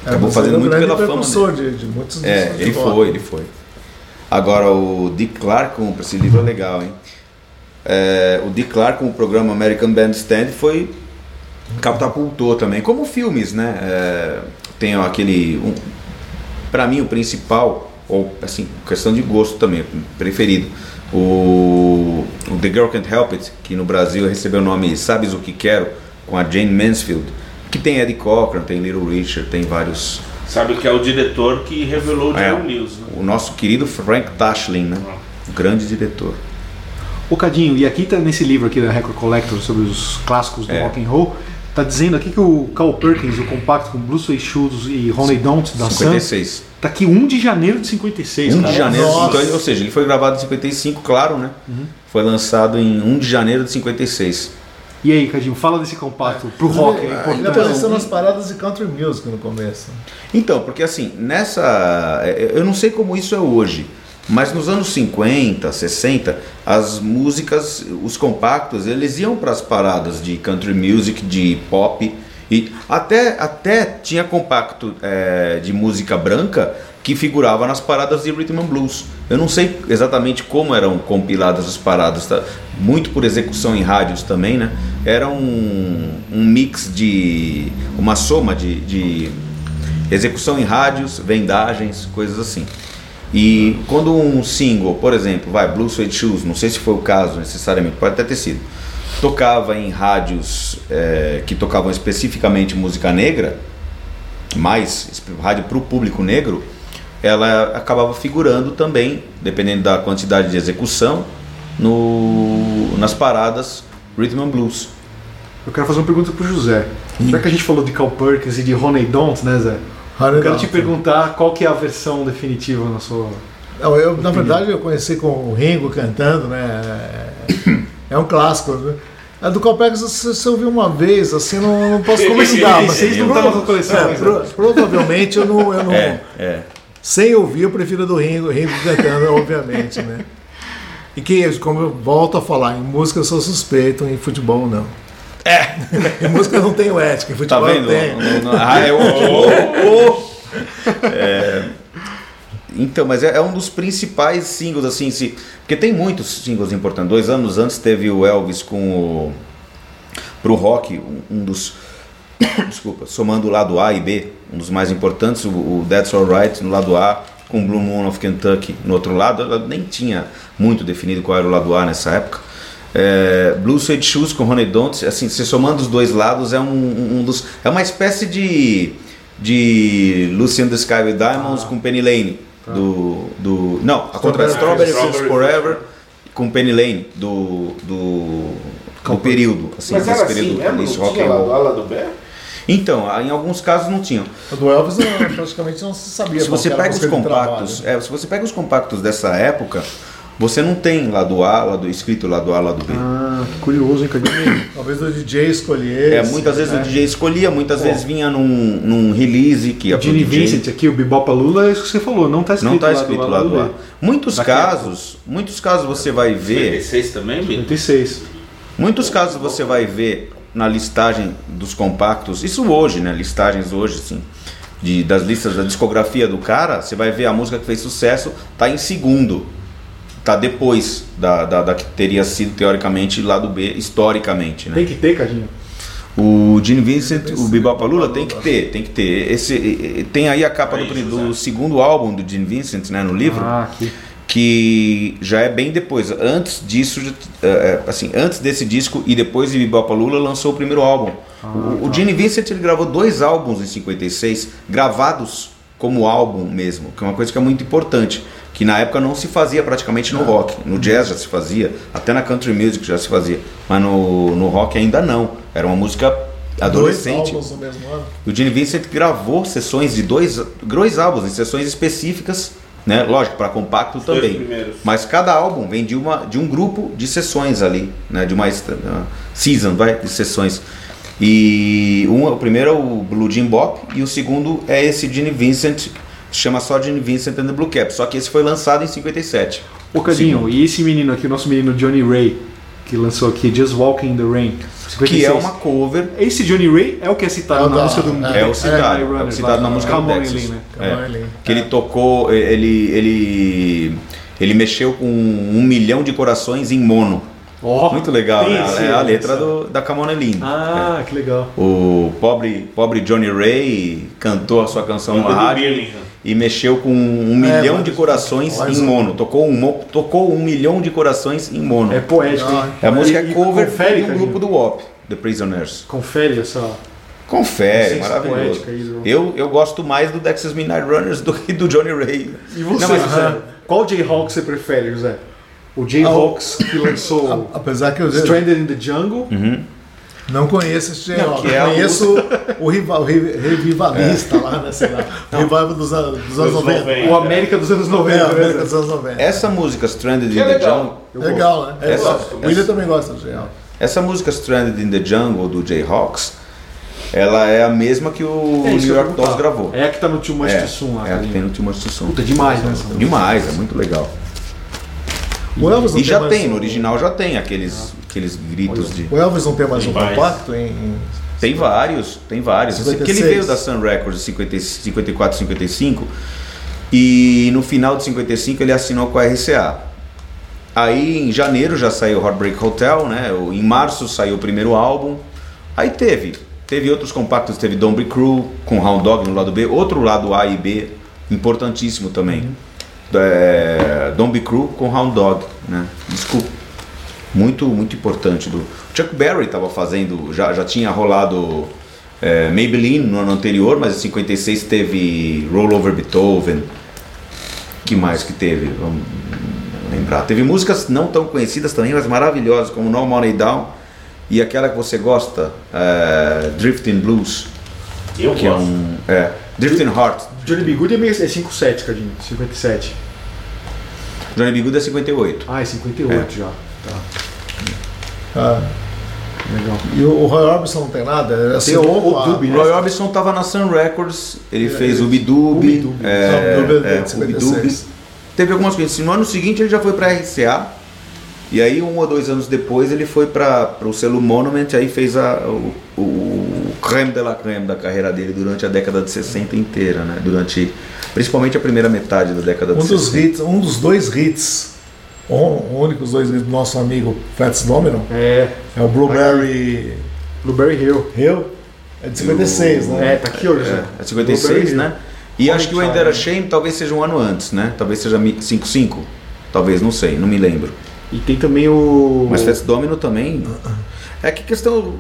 Acabou fazendo é um muito pela fama precursor de, de muitos É, ele foi, ele foi. Agora o Dick Clark, com esse livro é legal, hein? É, o Dick Clark com o programa American Bandstand foi catapultou também, como filmes, né? É, tem aquele, um, para mim o principal ou assim questão de gosto também preferido, o, o The Girl Can't Help It, que no Brasil recebeu o nome Sabes o que quero, com a Jane Mansfield, que tem Eddie Cochran, tem Little Richard, tem vários Sabe que é o diretor que revelou o É. Jerry Lewis, né? o nosso querido Frank Tashlin, né? O grande diretor. O Cadinho, e aqui tá nesse livro aqui da Record Collector sobre os clássicos do É. rock and roll, tá dizendo aqui que o Carl Perkins, o compacto com Blue Suede Shoes e Ronnie Don't da Sun, 56. tá aqui 1 de janeiro de 56, 1 cara. de janeiro, então, ou seja, ele foi gravado em 55, claro, né? Uhum. Foi lançado em 1 de janeiro de 56. E aí, Cadinho, fala desse compacto pro rock, é Ele importante. apareceu nas paradas de country music no começo. Então, porque assim, nessa. é, Eu não sei como isso é hoje, mas nos anos 50, 60, as músicas, os compactos, eles iam para as paradas de country music, de pop. E até, até tinha compacto é, de música branca que figurava nas paradas de rhythm and blues. Eu não sei exatamente como eram compiladas as paradas, tá? muito por execução em rádios também, né? Era um, um mix de. uma soma de- de execução em rádios, vendagens, coisas assim. E quando um single, por exemplo, vai Blue Suede Shoes, não sei se foi o caso necessariamente, pode até ter sido, tocava em rádios eh, que tocavam especificamente música negra, mais rádio para o público negro, ela acabava figurando também, dependendo da quantidade de execução, no, nas paradas Rhythm and Blues. Eu quero fazer uma pergunta pro José. Já que a gente falou de Carl Perkins e de Ronnie Don't, né, Zé? Honey Eu quero te perguntar qual que é a versão definitiva na sua. Não, eu, na verdade, eu conheci com o Ringo cantando, né? É, é um clássico. Né? A do Colpex, se você ouviu uma vez, assim, não, não posso comentar. mas Vocês não estão na sua coleção, É, mas- pro- provavelmente eu não. Eu não É, é. Sem ouvir, eu prefiro a do Ringo, Ringo cantando, obviamente, né? E que, como eu volto a falar, em música eu sou suspeito, em futebol não. É! em música eu não tenho ética, em Tá futebol vendo? eu tenho. Não- não- ah, é o- É, Então, mas é, é um dos principais singles, assim, se, porque tem muitos singles importantes. Dois anos antes teve o Elvis com o. Pro rock, um, um dos. Desculpa, somando o lado A e B, um dos mais importantes, o, o That's Alright no lado A, com Blue Moon of Kentucky no outro lado. Ela nem tinha muito definido qual era o lado A nessa época. É, Blue Suede Shoes com Honey Don't, assim, se somando os dois lados, é um, um dos. É uma espécie de. de Lucy in the Sky with Diamonds com Penny Lane. Do, do. Não, a contra Strawberry Fields Forever com Penny Lane, do. do. do período. Assim, Mas desse era assim período mesmo? rock tinha and lá roll. do A, lá do B? Então, em alguns casos não tinham. A do Elvis não, praticamente não se sabia. Se você a pega os compactos, é, se você pega os compactos dessa época, você não tem lado A, lado escrito lado A, lado B. Ah, curioso, hein? Talvez o DJ escolhesse. É, muitas vezes né? o DJ escolhia, muitas vezes vinha num, num release que ia pro Gene DJ. Vincent aqui, o Bebop Lula, é isso que você falou, não tá escrito Não está lá escrito do lá do lado A. Muitos Daquela casos, muitos casos você vai ver, 56 também, Bino? 96. muitos casos você vai ver na listagem dos compactos, isso hoje, né, listagens hoje, assim, de, das listas da discografia do cara, você vai ver a música que fez sucesso, tá em segundo, tá depois da, da, da que teria sido teoricamente lado B, historicamente, né. Tem que ter, Cadinho. O Gene Vincent, o Bebop Lula tem que ter, tem que ter. Esse, tem aí a capa do, do segundo álbum do Gene Vincent, né, no livro, Ah, aqui. Que já é bem depois. Antes disso, é, é, assim, antes desse disco e depois de Bebop Lula lançou o primeiro álbum. o, o Gene Vincent ele gravou dois álbuns em 56, gravados como álbum mesmo, que é uma coisa que é muito importante. Que na época não se fazia praticamente no rock. No jazz já se fazia, até na country music já se fazia. Mas no, no rock ainda não. Era uma música Dois adolescente. álbuns no mesmo ano. O Gene Vincent gravou sessões de dois, dois álbuns, em sessões específicas, né? Lógico, para compacto dois também. Mas cada álbum vem de, uma, de um grupo de sessões ali, né? De uma uma season, vai, de sessões. E um, o primeiro é o Blue Jean Bop e o segundo é esse Gene Vincent, chama só Gene Vincent and the Blue Cap. Só que esse foi lançado em 57. Ô, Cadinho, e esse menino aqui, o nosso menino Johnny Ray, que lançou aqui Just Walking in the Rain, 56. Que é uma cover Esse Johnny Ray é o que é citado É na da- música do é, É o citado, Night é o citado na música do Texas. Eileen, né? É, que ele tocou, ele, ele, ele mexeu com um milhão de corações em mono. Ó, Muito legal, né? É a letra do, da Camonelline. Ah, que legal. O pobre, pobre Johnny Ray cantou a sua canção do rádio Birmingham. E mexeu com um milhão mas- de corações em mono. Tocou um, tocou um milhão de corações em mono. É poético. hein? a música E- é cover confere, de um Cadinho. grupo do WAP, The Prisoners. Confere essa. Confere, maravilhoso. poética do- Eu, eu gosto mais do Texas Midnight Runners do que do Johnny Ray. E você, Não, mas- José? Qual J-Hawk você prefere, José? O J-Hawks que lançou Apesar que eu Stranded in the Jungle. Não conheço esse que é a conheço o, rival, o re- revivalista lá, né? Sei lá. O revival dos, an- dos anos 90. 90. O América dos anos É, 90. a né? América dos anos 90. Essa música Stranded Que in é the. Jungle, Legal, né? É, Essa- gosto. o William também gosta do J-Rock. essa música Stranded in the Jungle do Jayhawks, ela é a mesma que o É New York Dolls gravou. É a que tá no Too Much É, to Soon lá. é a que Cadinho. tem no Too Much to Soon. Puta, demais, né? essa? Demais, é muito legal. O Elvis não E já mais tem, um- no original já tem aqueles, aqueles gritos de. O Elvis não tem mais Tem um mais. compacto em. em- Tem vários, tem vários. Porque ele 56. veio da Sun Records em 50 54, 55 e no final de 55 ele assinou com a RCA. Aí em janeiro já saiu Heartbreak Hotel, né? O- Em março saiu o primeiro álbum. Aí teve, teve outros compactos, teve Don't Be Cruel com Hound Dog no lado B, outro lado A e B importantíssimo também. É, Don't Be Cruel com Hound Dog, né? Desculpa muito muito importante do Chuck Berry estava fazendo já já tinha rolado é, Maybelline no ano anterior mas em 56 teve Roll Over Beethoven que mais que teve vamos lembrar teve músicas não tão conhecidas também mas maravilhosas como No Money Down e aquela que você gosta é, Drifting Blues Eu que é gosto. um é Drifting Heart. Johnny B. Good é meio- é 57, Cadinho. 57. Johnny B. Good é 58. Ah, é 58 já. Tá. Ah, Legal. e o, o Roy Orbison não tem nada? É Tem assim, o, opa, o Dubi, né? Roy Orbison tava na Sun Records, ele fez o Bidoob, Ubidubi. é, é, 56. Ubidubi. Teve algumas coisas. No ano seguinte ele já foi pra RCA, e aí um ou dois anos depois ele foi para o selo Monument, aí fez a, o, o creme de la creme da carreira dele durante a década de 60 inteira, né? Durante, principalmente a primeira metade da década de Um dos 60. hits, um dos dois hits, o únicos dois hits do nosso amigo Fats Domino, É, é o Blueberry Blueberry Hill. Hill, é de 56, né? É, tá aqui hoje. É, é 56, né? E acho que o Ender Shame talvez seja um ano antes, né? Talvez seja mi- 55. Talvez, não sei, não me lembro. E tem também o. Mas Fats Domino também. É que questão.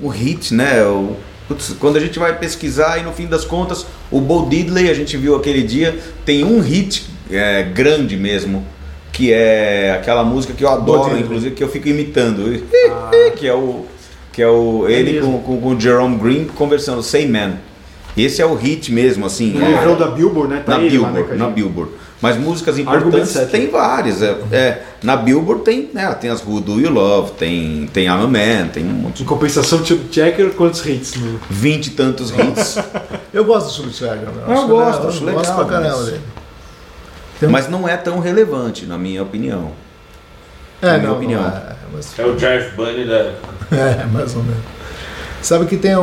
O hit, né? O, putz, quando a gente vai pesquisar e no fim das contas, o Bo Diddley, a gente viu aquele dia, tem um hit é, grande mesmo. Que é aquela música que eu adoro, inclusive, que eu fico imitando. Que é o. Que é o. ele com, mesmo. com, com o Jerome Green conversando, Say Man. Esse é o hit mesmo, assim. No é- da Billboard, né? Tá na ele lá, né, Billboard, na Billboard. Mas músicas importantes tem várias. É, é, na Billboard tem, né, tem as Who Do You Love, tem, tem I'm a Man, tem um monte Em compensação, Chub Checker, quantos hits? No... vinte e tantos hits. Eu gosto do Chubby Checker. Eu Acho gosto, acho eu gosto legal, pra caramba mas- dele. Tem um- mas não é tão relevante, na minha opinião. É, minha não, opinião. não é, mas- É o Jive Bunny da. É, mais ou menos. Sabe que tem um,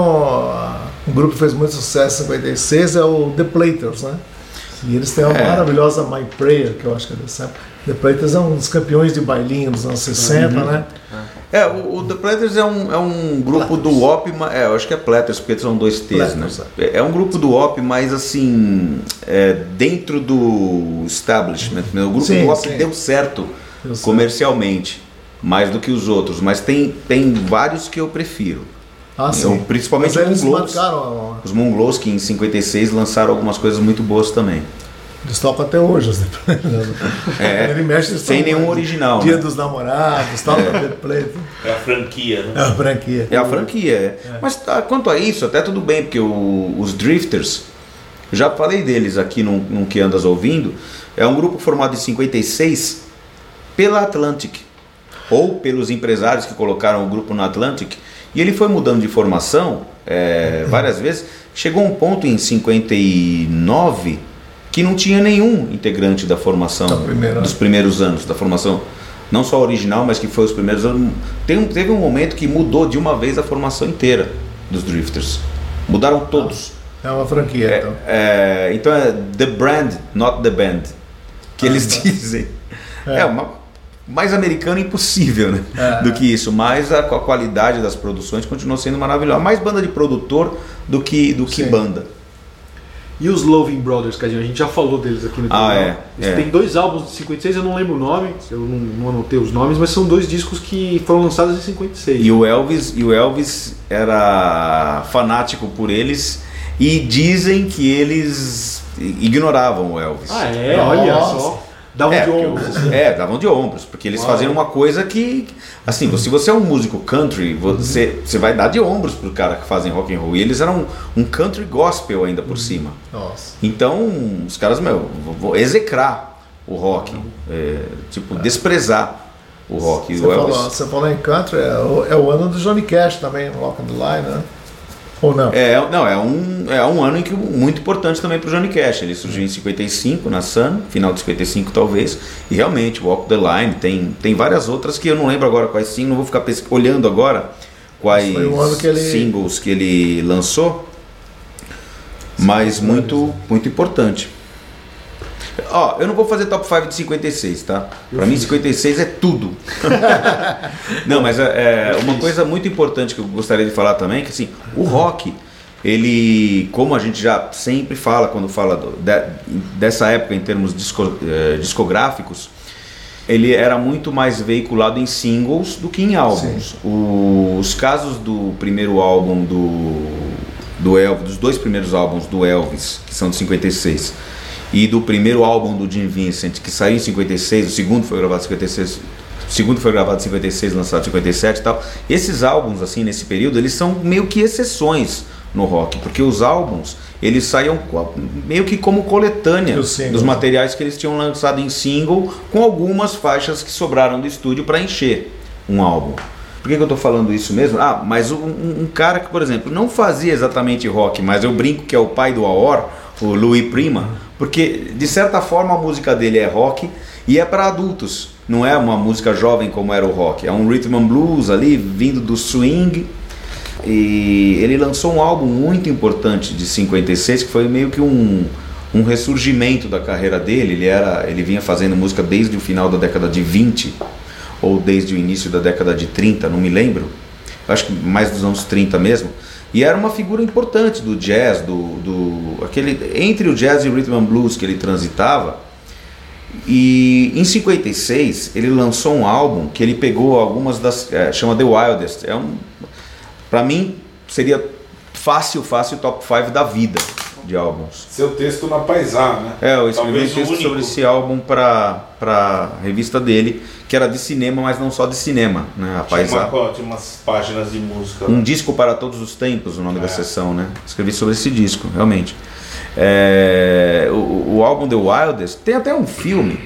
um grupo que fez muito sucesso em 56, é o The Platers, né? E eles têm uma É. maravilhosa My Prayer, que eu acho que é dessa época. The Platers é um dos campeões de bailinho dos anos 60, Uhum. né? É, o, o The Platters é um, é um grupo do WOP, ma- é, eu acho que é Platters, porque são dois T's, né? Platters, É é um grupo do WOP, mas assim, é, dentro do establishment, né? o grupo Sim, do WOP sim. deu certo Deu certo. comercialmente, mais do que os outros, mas tem, tem vários que eu prefiro. Ah, Então, sim. principalmente Mas eles os Mongolols. marcaram, Os Mongols, que em 56 lançaram algumas coisas muito boas também. eles tocam até hoje. Platers. É, Ele mexe sem tocam nenhum mais. original. Dia né? dos namorados, toca The Platers. É a franquia, né? É a franquia. É a franquia. é. Mas tá, quanto a isso, até tudo bem, porque o- os Drifters, já falei deles aqui num, num Que Andas Ouvindo, é um grupo formado em 56 pela Atlantic, ou pelos empresários que colocaram o grupo na Atlantic, e ele foi mudando de formação é, várias vezes. Chegou um ponto em 59 que não tinha nenhum integrante da formação primeira. dos primeiros anos da formação. Não só original, mas que foi os primeiros anos. Tem teve um momento que mudou de uma vez a formação inteira dos Drifters. Mudaram todos. É uma franquia, então. É, então é The Brand, not the Band. Que eles tá. dizem. É, uma, mais americano impossível, né? É. Do que isso. Mas a, a qualidade das produções continua sendo maravilhosa. Mais banda de produtor do que, do que Sim. banda. E os Loving Brothers, Cadinho? A gente já falou deles aqui no Ah, é, é. têm dois álbuns de 56, eu não lembro o nome, eu não, não anotei os nomes, mas são dois discos que foram lançados em 56. E o Elvis, e o Elvis era fanático por eles e dizem que eles ignoravam o Elvis. Ah, é? Nossa. Olha só. Davam É, de ombros. assim. é, davam de ombros, porque eles Uau. faziam uma coisa que, assim, se você é um músico country, você, você vai dar de ombros pro cara que fazem rock and roll. E eles eram um country gospel ainda por cima. Nossa. Então, os caras, meu, vão execrar o rock, é, tipo, desprezar o rock. Você o falou, você falou em country, é o, é o ano do Johnny Cash também, Rock and the Line, né? Ou não? É, não, é um, é um ano em que muito importante também pro Johnny Cash. Ele surgiu em 55 na Sun, final de 55 talvez, e realmente Walk the Line tem tem várias outras que eu não lembro agora quais sim, não vou ficar olhando agora quais o ano que ele- singles que ele lançou, mas muito muito importante. Ó, eu não vou fazer top 5 de 56, tá? Pra mim 56 é tudo. Não, mas é, é, uma coisa muito importante que eu gostaria de falar também, é que assim, o rock, ele, como a gente já sempre fala quando fala do- de- dessa época em termos disco- eh, discográficos, ele era muito mais veiculado em singles do que em álbuns. Os casos do primeiro álbum do, do Elvis, dos dois primeiros álbuns do Elvis, que são de 56, e do primeiro álbum do Jim Vincent, que saiu em 56, o segundo foi gravado em 56, o segundo foi gravado em 56, lançado em 57 e tal. Esses álbuns, assim, nesse período, eles são meio que exceções no rock, porque os álbuns eles saíam meio que como coletânea Dos materiais que eles tinham lançado em single, com algumas faixas que sobraram do estúdio para encher um álbum. Por que, que eu tô falando isso mesmo? Ah, mas um, um- um cara que, por exemplo, não fazia exatamente rock, mas eu brinco que é o pai do Aor, o Louis Prima, porque de certa forma a música dele é rock e é para adultos. Não é uma música jovem como era o rock. É um rhythm and blues ali, vindo do swing. E ele lançou um álbum muito importante de 56, que foi meio que um, um ressurgimento da carreira dele. Ele, era, ele vinha fazendo música desde o final da década de 20, ou desde o início da década de 30, não me lembro. Acho que mais dos anos 30 mesmo. E era uma figura importante do jazz, do, do aquele entre o jazz e o rhythm and blues que ele transitava. E em 56 ele lançou um álbum que ele pegou algumas das é, chama The Wildest. É um para mim seria fácil, fácil top 5 da vida de álbuns. Seu texto na Paisá, né? É, eu escrevi Talvez um texto único. sobre esse álbum para para revista dele, que era de cinema, mas não só de cinema, né? A Tinha, uma, tinha umas páginas de música. Um disco para todos os tempos, o nome da É. sessão, né? Escrevi sobre esse disco, realmente. É, o, o álbum The Wildest tem até um filme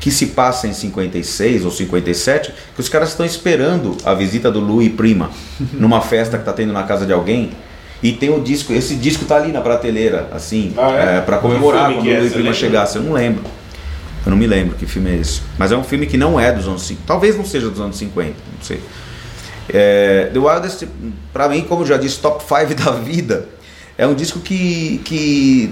que se passa em 56 ou 57, que os caras estão esperando a visita do Louis Prima numa festa que tá tendo na casa de alguém. E tem o disco, esse disco tá ali na prateleira, assim, Ah, é? para Qual comemorar quando o é? Prima lembra? chegasse. Eu não lembro. Eu não me lembro que filme é esse. Mas é um filme que não é dos anos 50. Talvez não seja dos anos 50, não sei. É, The Wildest, pra mim, como eu já disse, top 5 da vida. É um disco que, que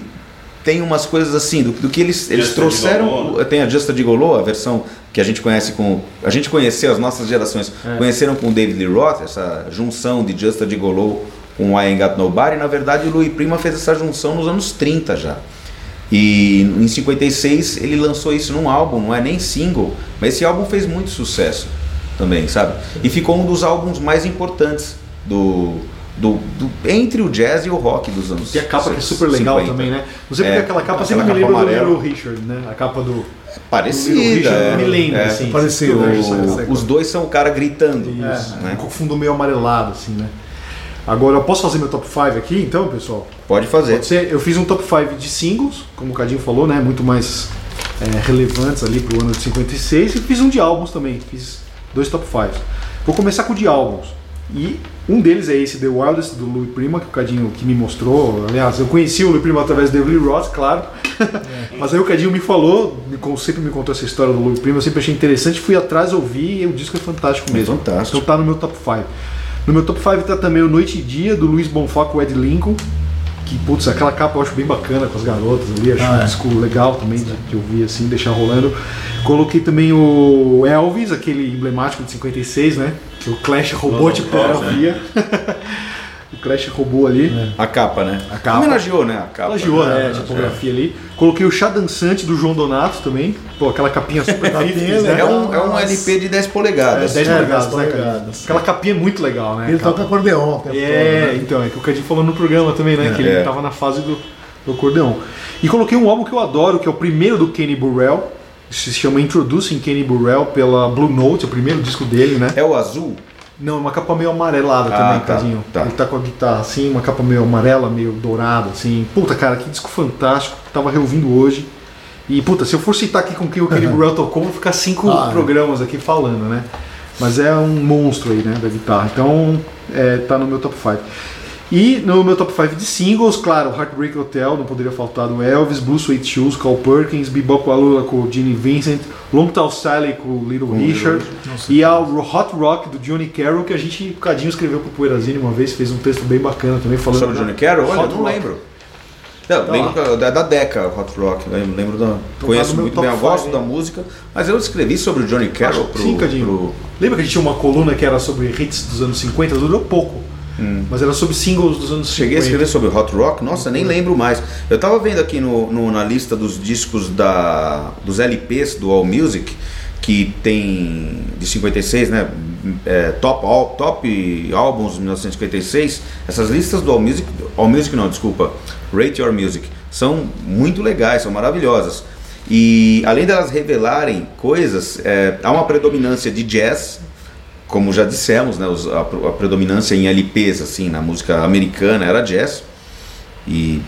tem umas coisas assim, do, do que eles, eles Justa trouxeram. Gigolo, Tem a Justa Gigolo, a versão que a gente conhece com. A gente conheceu, as nossas gerações conheceram com o David Lee Roth, essa junção de Justa Gigolo com I Ain't Got Nobody. Na verdade, o Louis Prima fez essa junção nos anos 30 já. E em 56 ele lançou isso num álbum, não é nem single, mas esse álbum fez muito sucesso também, sabe? E ficou um dos álbuns mais importantes do, do, do- entre o jazz e o rock dos anos E a capa que é super legal 50. também, né? Não sei porque É, aquela capa aquela sempre me capa lembra do. Little Richard, né? A capa do. Parecida, do Richard é, me lembra, é. assim. Parecido, né? isso, O- os dois são o cara gritando, Isso, né? com o fundo meio amarelado, assim, né? Agora, eu posso fazer meu top 5 aqui, então, pessoal? Pode fazer. Pode ser? Eu fiz um top 5 de singles, como o Cadinho falou, né? Muito mais é, relevantes ali pro ano de 56. E fiz um de álbuns também. Fiz dois top 5. Vou começar com o de álbuns. E um deles é esse, The Wildest, do Louis Prima, que o Cadinho que me mostrou. Aliás, eu conheci o Louis Prima através do David Roth, claro. Mas aí o Cadinho me falou, sempre me contou essa história do Louis Prima, eu sempre achei interessante, fui atrás, ouvi e o disco é fantástico É mesmo. fantástico. Então tá no meu top 5. No meu top 5 tá também o Noite e Dia, do Luiz Bonfá com o Ed Lincoln. Que, putz, aquela capa eu acho bem bacana com as garotas ali, acho Ah, um é. disco legal também de, de ouvir assim, deixar rolando. Coloquei também o Elvis, aquele emblemático de 56, né? Que o Clash roubou de havia. o Clash roubou ali. A capa, né? A capa. Homenageou, né? A capa. Plagiou, né? É, A tipografia ali. Coloquei o Chá Dançante do João Donato também. Pô, aquela capinha super Capinha 50s, né? É um, é um. LP de 10 polegadas. 10 É, polegadas, 10 né, cara? polegadas. Aquela capinha é muito legal, né? Ele Capa. toca acordeon o tempo É, todo, né? então, é que o Cadinho falou no programa também, né? que ele É. tava na fase do, do acordeão. E coloquei um álbum que eu adoro, que é o primeiro do Kenny Burrell. Se chama Introducing Kenny Burrell pela Blue Note, é o primeiro disco dele, né? É o azul? Não, uma capa meio amarelada Ah, também, tá, Cadinho. tá. Ele tá com a guitarra assim, uma capa meio amarela, meio dourada, assim. Puta, cara, que disco fantástico. Tava reouvindo hoje. E, puta, se eu for citar aqui com quem o Kenny Burrell tocou, vou ficar cinco Ah, é. programas aqui falando, né? Mas é um monstro aí, né, da guitarra. Então, é, tá no meu top 5. E no meu top 5 de singles, claro, Heartbreak Hotel, não poderia faltar do Elvis, Blue Suede Shoes, Carl Perkins, Bebop Alula com o Gene Vincent, Long Tall Sally com o Little Richard, e a Hot Rock do Johnny Carroll, que a gente, um bocadinho, escreveu pro Poeirazine uma vez, fez um texto bem bacana também, falando Sobre o Johnny Carroll? Olha, não Rock. lembro. Não, Tá lembro da, da Deca, Hot Rock. Lembro, lembro da, conheço tá meu muito bem, eu gosto da música, mas eu escrevi sobre o Johnny Carroll pro, Sim, Cadinho. pro- Lembra que a gente tinha uma coluna que era sobre hits dos anos 50? Durou pouco. Mas era sobre singles dos anos 50. Hum. Cheguei a escrever sobre Hot Rock, nossa, nem lembro mais. Eu tava vendo aqui no, no- na lista dos discos da, dos LPs do All Music, que tem de 56, né? é, top, all, top álbuns de 1956. Essas listas do All Music, All Music não, desculpa, Rate Your Music, são muito legais, são maravilhosas. E além delas revelarem coisas, é, há uma predominância de jazz, como já dissemos, né, os- a, a predominância em LPs assim na música americana era jazz. E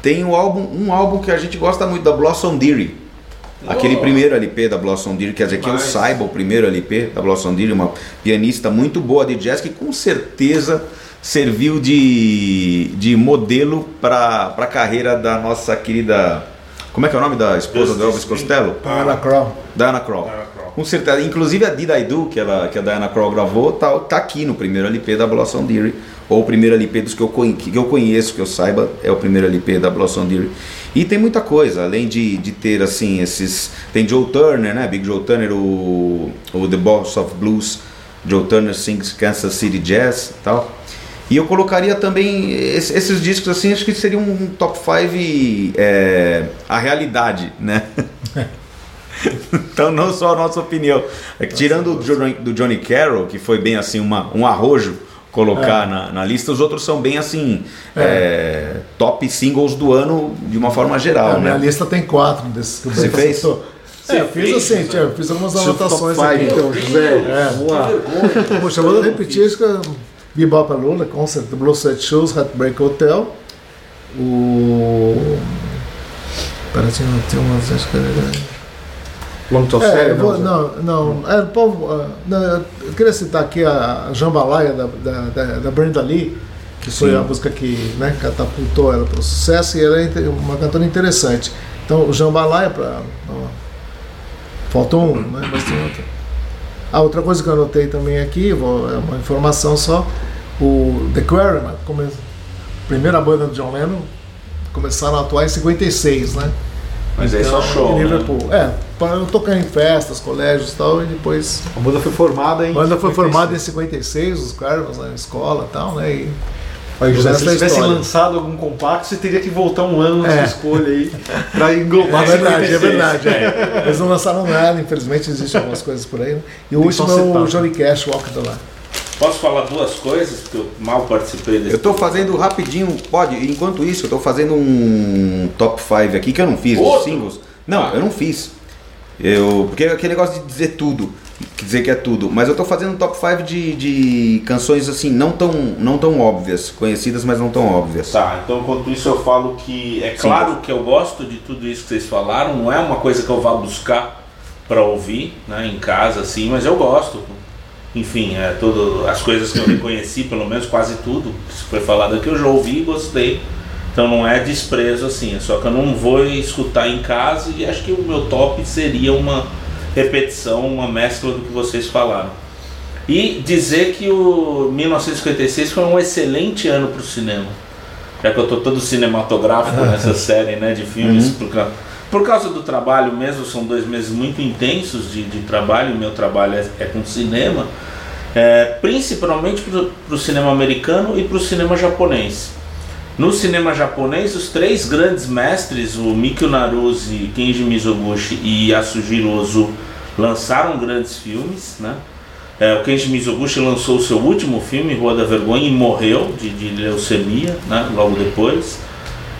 tem um álbum, um álbum que a gente gosta muito da Blossom Dearie. Aquele Oh. primeiro LP da Blossom Dearie, quer dizer que eu saiba o primeiro LP da Blossom Dearie, uma pianista muito boa de jazz que com certeza serviu de, de modelo para a carreira da nossa querida. Como é que é o nome da esposa do Elvis Costello? Diana Krall. Diana Krall. Com certeza. Inclusive a Did I Do, que, ela, que a Diana Krall gravou, tá, tá aqui no primeiro LP da Blossom Dearie. Ou o primeiro LP dos que eu, que eu conheço, que eu saiba, é o primeiro LP da Blossom Dearie. E tem muita coisa, além de, de ter assim esses. Tem Joe Turner, né? Big Joe Turner, o, o The Boss of Blues. Joe Turner sings Kansas City Jazz e tal. E eu colocaria também esse- esses discos assim, acho que seria um top 5 é, a realidade, né? então não só a nossa opinião. É que tirando o Johnny, do Johnny Carroll, que foi bem assim uma, um arrojo colocar na, na lista, os outros são bem assim é, top singles do ano de uma forma geral, a minha né? lista tem quatro desses que Você fez? citou. É, eu fiz assim, tia, eu fiz algumas anotações aqui. então, José. É. Vamos lá. Poxa, eu vou repetir isso que eu- Bebop Lula, Concert do Blue Set Shows, Heartbreak Hotel, o... Pera, tinha, tinha umas... Long Tall É, eu vou, não, não, não, é, o povo, ah, não, eu queria citar aqui a Jambalaya da, da, da, da Brenda Lee, que foi Sim. a música que né, catapultou ela para o sucesso e ela é uma cantora interessante. Então, o Jambalaya, para. Faltou um, né, mas tem outro. Ah, outra coisa que eu anotei também aqui, vou, é uma informação só: o The Quarrymen, come, primeira banda do John Lennon, começaram a atuar em 56, né? Mas aí só Então, show, em né? Liverpool. É, para eu tocar em festas, colégios e tal, e depois. A banda foi formada em. A banda foi 56. formada em 56, os Carvas na escola e tal, né? E Olha, José, se é tivesse história. lançado algum compacto, você teria que voltar um ano na É. sua escolha aí pra englobar é verdade, é 56. verdade. é. Eles não lançaram nada, infelizmente existem algumas coisas por aí. Né? E o Tem último é o. Johnny Cash, Walk the Line. Posso falar duas coisas? Porque eu mal participei desse. Eu tô fazendo rapidinho, pode, enquanto isso, eu tô fazendo um top 5 aqui que eu não fiz, Outro? os singles. Não, Ah. eu não fiz. Eu, porque é aquele negócio de dizer tudo, dizer que é tudo. Mas eu tô fazendo um top 5 de, de canções assim, não tão, não tão óbvias, conhecidas, mas não tão óbvias. Tá, então enquanto isso eu falo que é claro que eu gosto de tudo isso que vocês falaram, não é uma coisa que eu vá buscar para ouvir, né, em casa assim, mas eu gosto. Enfim, é tudo as coisas que eu reconheci, pelo menos quase tudo que foi falado aqui eu já ouvi e gostei. Então não é desprezo assim, é só que eu não vou escutar em casa e acho que o meu top seria uma repetição, uma mescla do que vocês falaram. E dizer que o 1956 foi um excelente ano para o cinema. Já que eu tô todo cinematográfico nessa série né, de filmes. Por, ca- por causa do trabalho mesmo, são dois meses muito intensos de, de trabalho. Meu trabalho é, é com cinema. É, principalmente para o cinema americano e para o cinema japonês. No cinema japonês, os três grandes mestres, o Mikio Naruse, Kenji Mizoguchi e Yasujiro Ozu, lançaram grandes filmes. Né? É, o Kenji Mizoguchi lançou o seu último filme, Rua da Vergonha, e morreu de, de leucemia né, logo depois.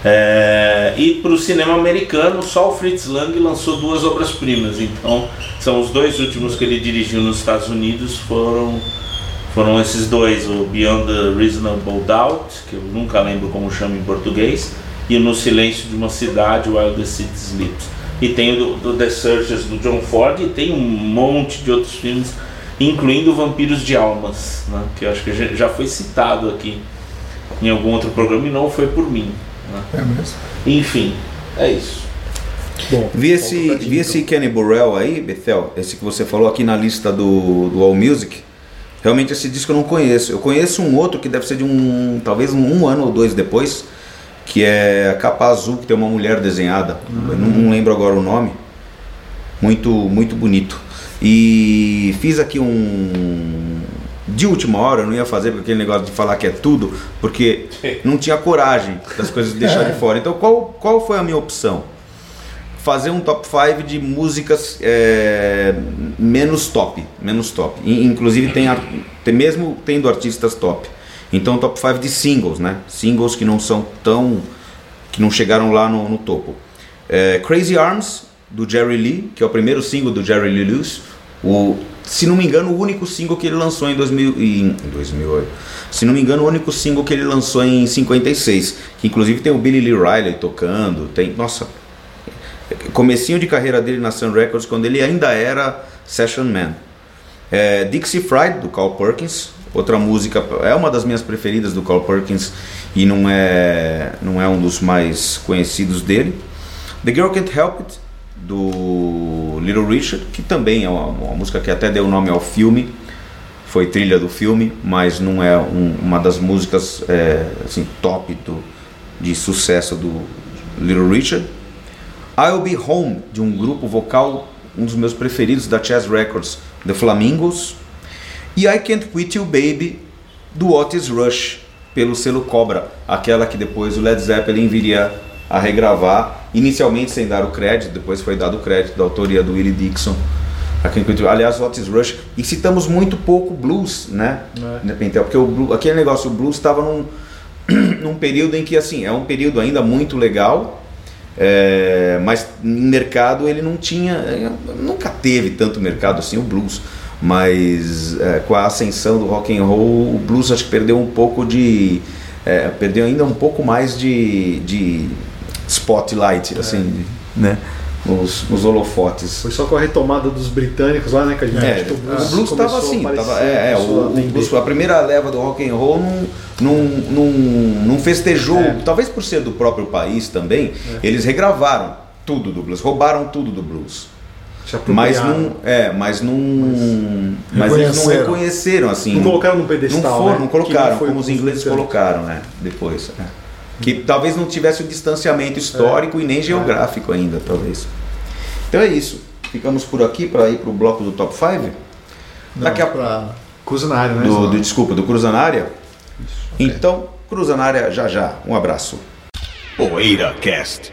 É, e para o cinema americano, só o Fritz Lang lançou duas obras-primas. Então, são os dois últimos que ele dirigiu nos Estados Unidos foram foram esses dois, o Beyond the Reasonable Doubt, que eu nunca lembro como chama em português, e No Silêncio de uma Cidade, While the City Sleeps. E tem o do, do The Searchers do John Ford, e tem um monte de outros filmes, incluindo Vampiros de Almas, né, que eu acho que já foi citado aqui em algum outro programa e não foi por mim. Né. É mesmo? Enfim, é isso. Bom, Vi esse, vi esse Kenny Burrell aí, Bethel, esse que você falou aqui na lista do, do All Music. Realmente esse disco eu não conheço. Eu conheço um outro que deve ser de um. talvez um, um ano ou dois depois, que é a capa azul, que tem uma mulher desenhada. Eu não, não lembro agora o nome. Muito, muito bonito. E fiz aqui um. De última hora, eu não ia fazer porque aquele negócio de falar que é tudo, porque não tinha coragem das coisas de deixar de fora. Então, qual, qual foi a minha opção? fazer um top 5 de músicas é, menos top, menos top. In- Inclusive tem, tem mesmo tendo artistas top. Então top 5 de singles, né? Singles que não são tão que não chegaram lá no, no topo. É, Crazy Arms do Jerry Lee, que é o primeiro single do Jerry Lee Lewis, O, se não me engano, o único single que ele lançou em 2000 e- em 2008. Se não me engano, o único single que ele lançou em 56, que inclusive tem o Billy Lee Riley tocando, tem, nossa, comecinho de carreira dele na Sun Records quando ele ainda era session man. É, Dixie Fried do Carl Perkins, outra música é uma das minhas preferidas do Carl Perkins e não é não é um dos mais conhecidos dele. The Girl Can't Help It do Little Richard, que também é uma, uma música que até deu nome ao filme, foi trilha do filme, mas não é um- uma das músicas é, assim top do, de sucesso do Little Richard. I'll Be Home, de um grupo vocal, um dos meus preferidos da Chess Records, The Flamingos. E I Can't Quit You Baby, do Otis Rush, pelo selo Cobra, aquela que depois o Led Zeppelin viria a regravar, inicialmente sem dar o crédito, depois foi dado o crédito da autoria do Willie Dixon. Aliás, Otis Rush, e citamos muito pouco blues, né? né, Pentel? Porque o blues, aquele negócio, o blues estava num, num período em que, assim, é um período ainda muito legal, é, mas em mercado ele não tinha, é, nunca teve tanto mercado assim o blues, mas é, com a ascensão do rock and roll o blues acho que perdeu um pouco de, é, perdeu ainda um pouco mais de, de spotlight, assim, né, nos, nos holofotes. Foi só com a retomada dos britânicos lá, né? Que a gente É, o blues estava assim, tava, é, é, o, a blues, a primeira leva do rock and roll não, não, não, não festejou, É. talvez por ser do próprio país também, eles regravaram tudo do blues, roubaram tudo do blues. Mas não, é, mas não, mas eles não reconheceram. assim. Não colocaram no pedestal, Não foram, né? não colocaram, não como os os ingleses colocaram, né? Depois. é. Que talvez não tivesse o distanciamento histórico e nem geográfico ainda, talvez. Então é isso. Ficamos por aqui para ir para o bloco do top 5? Não, Daqui a pra- Cruza na área, né? do, do- desculpa, do Cruza na área? Então, Cruza na área já já. Um abraço. Poeira Cast.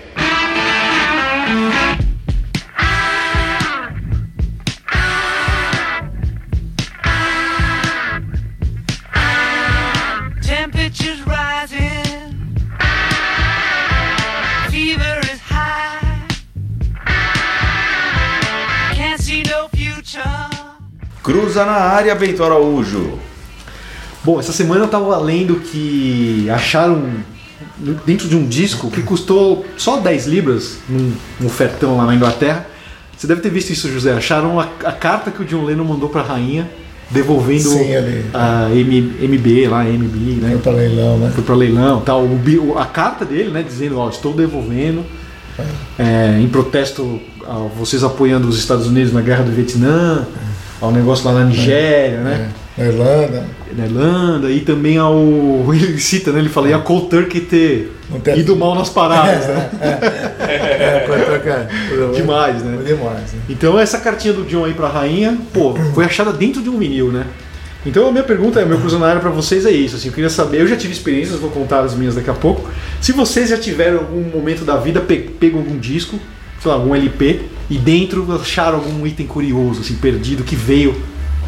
Cruza na área, Bento Araújo. Bom, essa semana eu tava lendo que acharam dentro de um disco que custou só 10 libras num, ofertão lá na Inglaterra. Você deve ter visto isso, José. Acharam a, a carta que o John Lennon mandou pra rainha devolvendo Sim, ali. a M- MB lá, MB, né? Foi pra leilão, né? Foi pra leilão, tal. O, a carta dele, né, dizendo, ó, estou devolvendo é, em protesto a vocês apoiando os Estados Unidos na guerra do Vietnã, ao negócio lá na Nigéria, né? Na Irlanda. na Irlanda e também ao. Ele cita, né? Ele fala, e a Cold Turkey ter tem- ido mal nas paradas, né? É, foi trocar. Demais, né? Foi demais, né? Então essa cartinha do John aí pra rainha, pô, foi achada dentro de um vinil, né? Então a minha pergunta, meu cruzonário pra vocês é isso, assim, eu queria saber, eu já tive experiências, vou contar as minhas daqui a pouco. Se vocês já tiveram algum momento da vida, pe pego algum disco, sei lá, algum LP, e dentro acharam algum item curioso, assim, perdido, que veio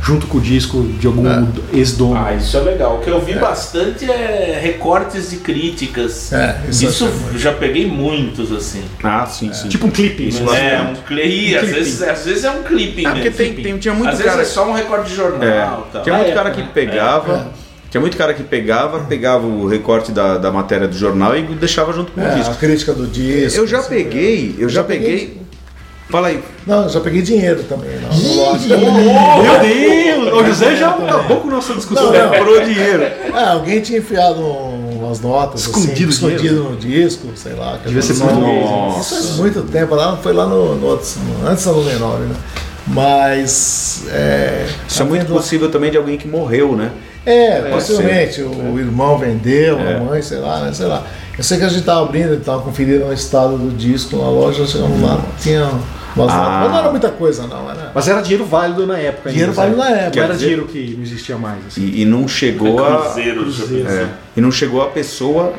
junto com o disco de algum ex-dono. Ah, isso é legal. O que eu vi bastante é recortes de críticas. É, isso isso eu muito. já peguei muitos, assim. Ah, sim, sim. Tipo um clipe. Isso né? É, um clipe. Às clipping. vezes, às vezes é um clipping. Ah, porque tem, tem, tinha muito Às cara. vezes é só um recorte de jornal. É, tal. tinha muito Ah, é, cara que pegava. Tinha muito cara que pegava, pegava o recorte da, da matéria do jornal e deixava junto com o É, a disco. crítica do disco. Eu já assim, peguei, eu já já peguei- peguei. Fala aí. Não, eu já peguei dinheiro também. Não, não. Meu Deus! O José já acabou com nossa discussão. Não, não. Comprou dinheiro. Ah, alguém tinha enfiado umas notas Escondido assim, escondido no disco, sei lá. que Devia ser não- português, né? Isso faz muito tempo, lá, foi lá no, no antes da Lumen 9, né? Mas. É, Isso é muito vendo lá- possível também de alguém que morreu, né? É, Pode possivelmente. O irmão vendeu, É. a mãe, sei lá, né? Sei lá. Eu sei que a gente tava abrindo, tava conferindo o estado do disco na loja, chegamos lá, tinha Mas, Ah. mas não era muita coisa, não. Era... Mas era dinheiro válido na época. Dinheiro ainda, válido sabe? na época. Não era dizer- dinheiro que não existia mais. assim. E, e não chegou a. Cruzeiro, Cruzeiro. É, e não chegou a pessoa.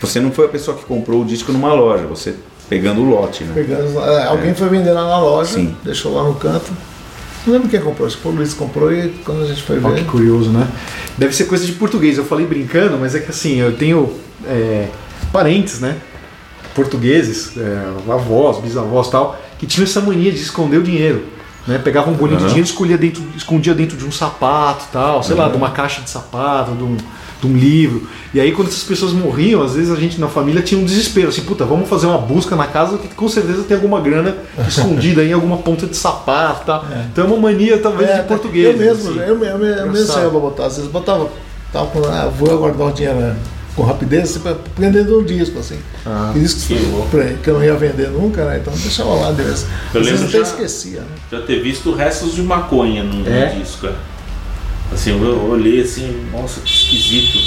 Você não foi a pessoa que comprou o disco numa loja, você pegando o lote, né? Pegando, é, alguém foi vender lá na loja, Sim. deixou lá no canto. Não lembro quem comprou, acho que o Luiz comprou e quando a gente foi ver. que curioso, né? Deve ser coisa de português. Eu falei brincando, mas é que assim, eu tenho é, parentes, né? Portugueses, é, avós, bisavós tal, que tinham essa mania de esconder o dinheiro. Né? Pegava um bolinho de Aham. dinheiro, escolhia dentro, escondia dentro de um sapato tal, sei lá, de uma caixa de sapato, de um, de um livro. E aí quando essas pessoas morriam, às vezes a gente na família tinha um desespero, assim, puta, vamos fazer uma busca na casa que com certeza tem alguma grana escondida aí em alguma ponta de sapato tal. Então é uma mania talvez É, de português. Eu mesmo, assim. eu, eu, eu mesmo saía pra botar. Às vezes botava, tava com, ah, vou guardar o dinheiro né, com rapidez, assim, pra prender de um disco, assim. Ah, discos que pra- que eu não ia vender nunca, né? Então deixava lá Deus. Eu Às vezes lembro até já- esquecia, né? Já ter visto restos de maconha num num É? disco. é. Assim, eu olhei assim, nossa, que esquisito.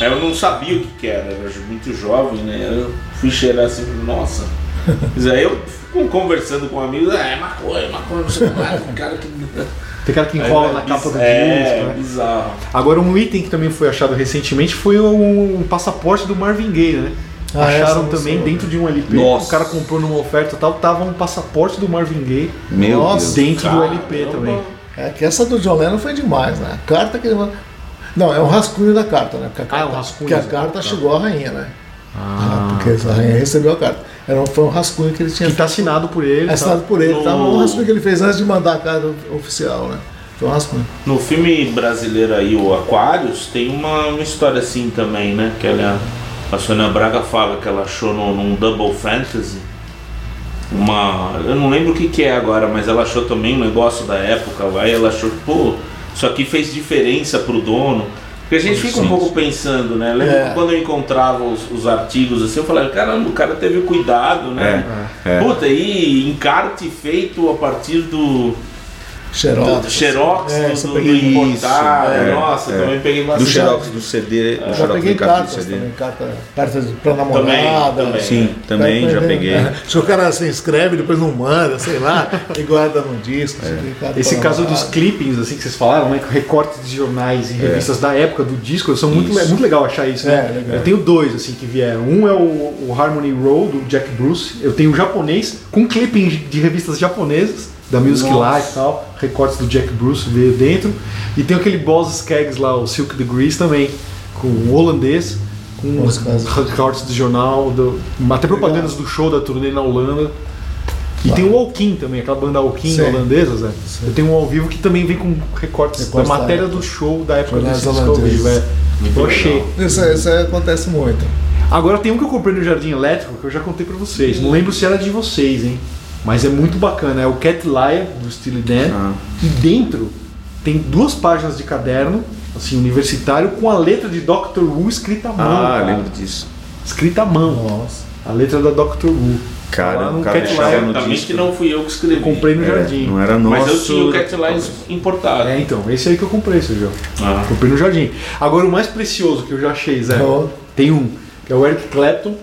Aí eu não sabia o que, que era, eu era muito jovem, né? Eu fui cheirar assim, nossa. Mas aí eu fico conversando com amigos, ah, é maconha, maconha, não sei o que com cara que. Tem cara que enrola é na capa do É, disco, né? bizarro. Agora, um item que também foi achado recentemente foi um, passaporte do Marvin Gaye, né? Ah, Acharam também moção. dentro de um LP. Nossa. O cara comprou numa oferta e tal, tava um passaporte do Marvin Gaye Meu Nossa. Deus. dentro do LP também. É que essa do John Lennon foi demais, né? A carta que ele mandou. Não, é um rascunho da carta, né? Porque a Ah, é um carta, rascunho, porque a carta Tá. chegou à rainha, né? Ah. Porque a rainha recebeu a carta. Era um, foi um rascunho que ele tinha Que tá assinado por ele. É tá? assinado por ele. No- Tá? Um rascunho que ele fez antes de mandar a carta oficial, né? Foi um rascunho. No filme brasileiro aí, o Aquários, tem uma, uma história assim também, né? Que ela, a Sônia Braga fala que ela achou no, num Double Fantasy uma. Eu não lembro o que, que é agora, mas ela achou também um negócio da época lá e ela achou que, pô, isso aqui fez diferença pro dono. Porque a gente fica um pouco pensando, né? Lembro É. que quando eu encontrava os, os artigos assim, eu falava, caramba, o cara teve cuidado, né? É, é. Puta, e encarte feito a partir do, Xerox. do Xerox, É, do, do, peguei do muito. importado. É, Nossa, é. também peguei Do bastante. xerox do CD, do Já xerox peguei do encarte do cartas CD. também, carta, cartas pra namorada. também. Sim, também já peguei. Que o cara assim, escreve, depois não manda, sei lá, e guarda num disco. É. Esse caso namorada. dos clippings, assim, que vocês falaram, né? Recortes de jornais e É. revistas da época do disco, são muito, é muito legal achar isso, né? É, legal. Eu tenho dois, assim, que vieram. Um é o, o Harmony Road, do Jack Bruce. Eu tenho o japonês, com clipping de revistas japonesas, da Music Nossa. Life e tal. Recortes do Jack Bruce veio dentro. E tem aquele Boss Skaggs lá, o Silk Degrees também, com o holandês, com recortes do jornal, do, até propagandas do show da turnê na Holanda. E tem o Alkin também, aquela banda Alkin Sim. holandesa, Zé. Eu tenho um ao vivo que também vem com recortes, Recortes da da matéria época. do show da época desse disco ao vivo. É. Eu achei. legal. Isso, isso acontece muito. Agora tem um que eu comprei no Jardim Elétrico que eu já contei pra vocês. Não lembro se era de vocês, hein? Mas é muito bacana. É o Cat Liar, do Steely Dan. Ah. E dentro tem duas páginas de caderno, assim, universitário, com a letra de Dr. Who escrita à mão. Ah, cara. lembro disso. Escrita à mão. Nossa. A letra da Dr. Who. Cara, o cara Cat deixava Liar no Certamente disco. que não fui eu que escrevi. Eu comprei no É, Jardim. não era nosso. Mas eu tinha o Cat Lines importado. É, então, esse aí que eu comprei, Sérgio. Ah. Comprei no Jardim. Agora, o mais precioso que eu já achei, Zé, Oh. tem um, que é o Eric Clapton,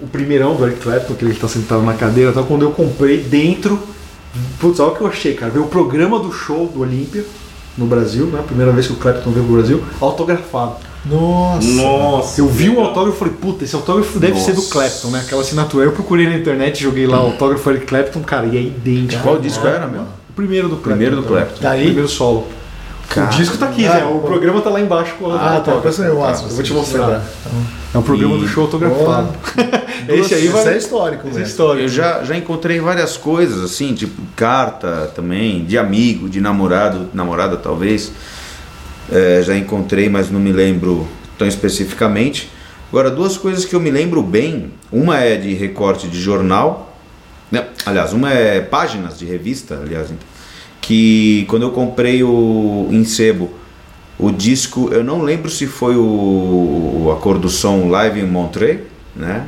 o primeirão do Eric Clapton, que ele tá sentado na cadeira, tal, quando eu comprei dentro, putz, olha o que eu achei, cara, veio o programa do show do Olímpia, no Brasil, né, a primeira vez que o Clapton veio pro Brasil, autografado. Nossa. Nossa. Eu vi o legal. autógrafo e falei, puta, esse autógrafo deve ser do Nossa. Clapton, né, aquela assinatura. Eu procurei na internet, joguei lá o autógrafo Eric Clapton, cara, e é idêntico. Qual disco era, meu? O primeiro do Clapton. Primeiro do. Clapton. Tá aí? Primeiro solo. Cara. O disco tá aqui, Ah, Zé. O pô. programa tá lá embaixo com o Ah, tá. autógrafo. Me mostra. Eu vou te mostrar. lembrar. É um programa E- do show autografado. Esse aí vai. Esse é histórico Esse é mesmo. histórico. Eu já, já encontrei várias coisas, assim, tipo carta também, de amigo, de namorado, namorada talvez. É, já encontrei, mas não me lembro tão especificamente. Agora, duas coisas que eu me lembro bem. Uma é de recorte de jornal. né? Aliás, uma é páginas de revista, aliás. Que quando eu comprei o em sebo, o disco, eu não lembro se foi o, a cor do som Live em Montreux, né?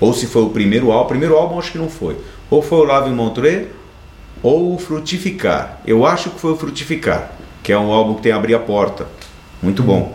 Ou se foi o primeiro álbum. O primeiro álbum acho que não foi. Ou foi o Live em Montreux ou o Frutificar. Eu acho que foi o Frutificar, que é um álbum que tem Abrir a Porta. Muito bom.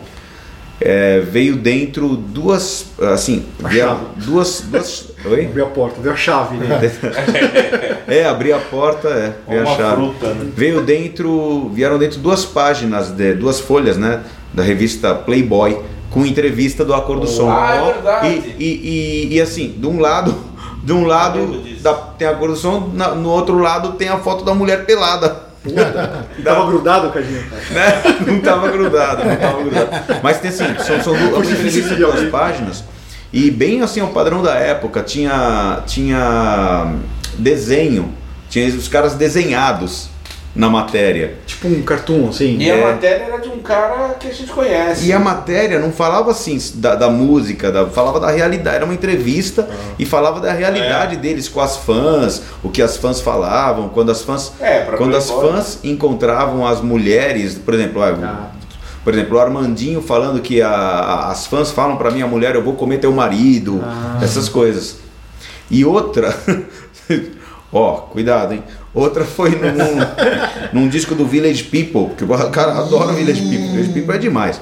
é, veio dentro duas, assim, vieram duas, duas, oi? Abriu a porta, veio a chave, né? É, abri a porta, é, veio a chave. fruta, né? Veio dentro, vieram dentro duas páginas, de, duas folhas, né, da revista Playboy, com entrevista do Acordo Som. Ah, é verdade. E, e, e, e assim, de um lado, de um lado da- tem a Acordo Som, na- no outro lado tem a foto da mulher pelada. E tava grudado, Cadinho. né? Não tava grudado, não tava grudado. Mas tem assim, são, são duas, duas páginas. E bem assim, o padrão da época, tinha, tinha desenho, tinha os caras desenhados na matéria. Tipo um cartoon, assim. E É. a matéria era de um cara que a gente conhece. E a matéria não falava assim da, da música, da- falava da realidade, era uma entrevista e falava da realidade deles com as fãs, o que as fãs falavam, quando as fãs É, quando as fãs encontravam as mulheres, por exemplo, ah, Ah. Por exemplo, o Armandinho falando que a- a- as fãs falam pra minha mulher, eu vou comer teu marido, Ah. essas coisas. E outra, ó, cuidado, hein? Outra foi num, num disco do Village People, que o cara adora Village People, Village People é demais.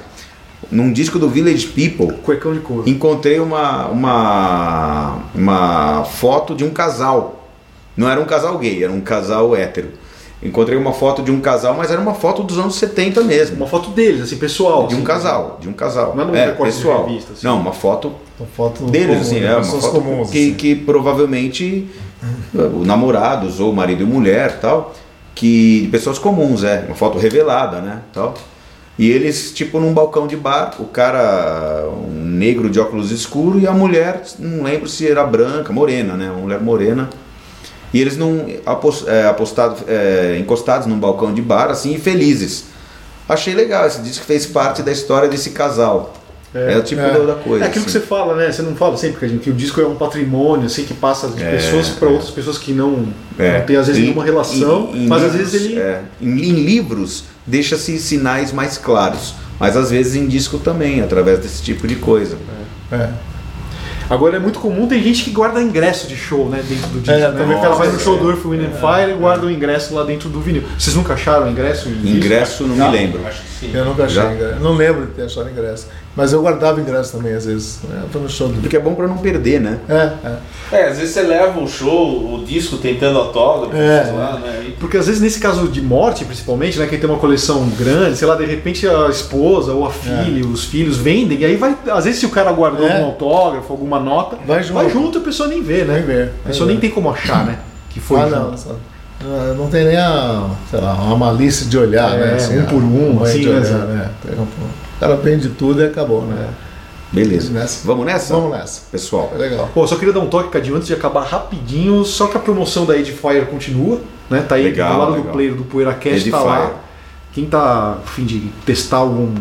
Num disco do Village People, Cuecão de couro. encontrei uma, uma, uma foto de um casal. Não era um casal gay, era um casal hétero. Encontrei uma foto de um casal, mas era uma foto dos anos 70 mesmo. Uma foto deles, assim, pessoal. De um assim. casal, de um casal. Não é é, recorte de pessoal. revista, assim. Não, uma foto Uma foto deles, comum, assim, né? é uma pessoas foto comuns. que, assim. que provavelmente namorados ou marido e mulher tal, que pessoas comuns, é, uma foto revelada, né, tal. E eles tipo num balcão de bar, o cara um negro de óculos escuro e a mulher, não lembro se era branca, morena, né, uma mulher morena. E eles não é, apostados, é, encostados num balcão de bar assim e felizes. Achei legal, esse disco fez parte da história desse casal. É, o tipo é. da- coisa. É aquilo que assim. você fala, né? Você não fala sempre Cadinho, que o disco é um patrimônio, assim, que passa de É, pessoas para é. outras pessoas que não, É. não tem às vezes nenhuma relação, em- em mas às livros, vezes ele. é, em, em livros deixa-se sinais mais claros, mas às vezes em disco também, através desse tipo de coisa. É. Agora é muito comum, tem gente que guarda ingresso de show, né, dentro do disco. É, né? também O cara vai no nossa, show é. do Earth, Wind and Fire e guarda o ingresso lá dentro do vinil. Vocês nunca acharam ingresso? em disco? Ingresso não me lembro. Acho que sim. Eu nunca achei Já? ingresso. Não lembro de ter achado ingresso. Mas eu guardava ingresso também, às vezes. né? Eu tô no show do. Porque é bom pra não perder, né? É, é. É, às vezes você leva o show, o disco tentando autógrafo, É. sei lá, né? E- Porque às vezes nesse caso de morte, principalmente, né, quem tem uma coleção grande, sei lá, de repente a esposa ou a filha, os filhos vendem, e aí vai, às vezes se o cara guardou É. algum autógrafo, alguma nota, Vai junto. e a pessoa nem vê, né? Nem vê, A pessoa nem tem como achar, né? Que foi ah, junto. não. só- Não tem nem a, sei lá, uma malícia de olhar, É, né? Assim, um por um, assim, de né, olhar, né? O cara vende tudo e acabou, né? Beleza. Nessa. Vamos nessa? Vamos nessa. Pessoal. É legal. Pô, só queria dar um toque, Cadinho, antes de acabar rapidinho, só que a promoção da Edifier continua, né? Tá aí Legal, do lado do legal. player do PoeiraCast, tá lá. Quem tá a fim de testar algum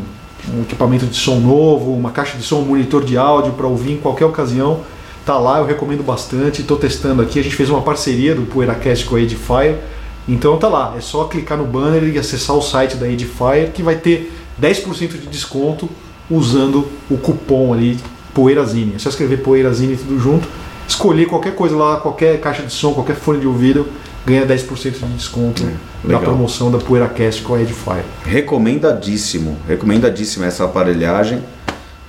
um equipamento de som novo, uma caixa de som, um monitor de áudio para ouvir em qualquer ocasião, tá lá, eu recomendo bastante, tô testando aqui, a gente fez uma parceria do PoeiraCast com a Edifier, então tá lá, é só clicar no banner e acessar o site da Edifier que vai ter 10% de desconto usando o cupom ali Poeirazine. É só escrever Poeirazine tudo junto, escolher qualquer coisa lá, qualquer caixa de som, qualquer fone de ouvido, ganha 10% de desconto na legal. promoção da PoeiraCast com a Edifier. Recomendadíssimo, recomendadíssima essa aparelhagem.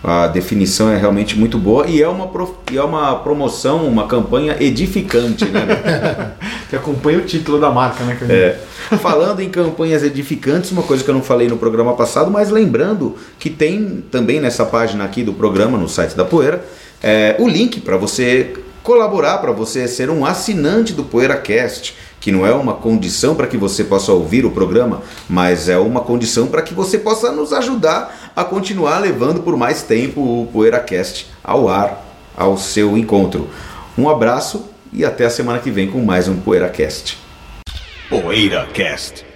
A definição é realmente muito boa e é uma, pro- e é uma promoção, uma campanha edificante, né? Que acompanha o título da marca, né? É. Falando em campanhas edificantes, uma coisa que eu não falei no programa passado, mas lembrando que tem também nessa página aqui do programa, no site da Poeira, é, o link para você colaborar, para você ser um assinante do PoeiraCast, que não é uma condição para que você possa ouvir o programa, mas é uma condição para que você possa nos ajudar a continuar levando por mais tempo o PoeiraCast ao ar, ao seu encontro. Um abraço e até a semana que vem com mais um PoeiraCast. PoeiraCast.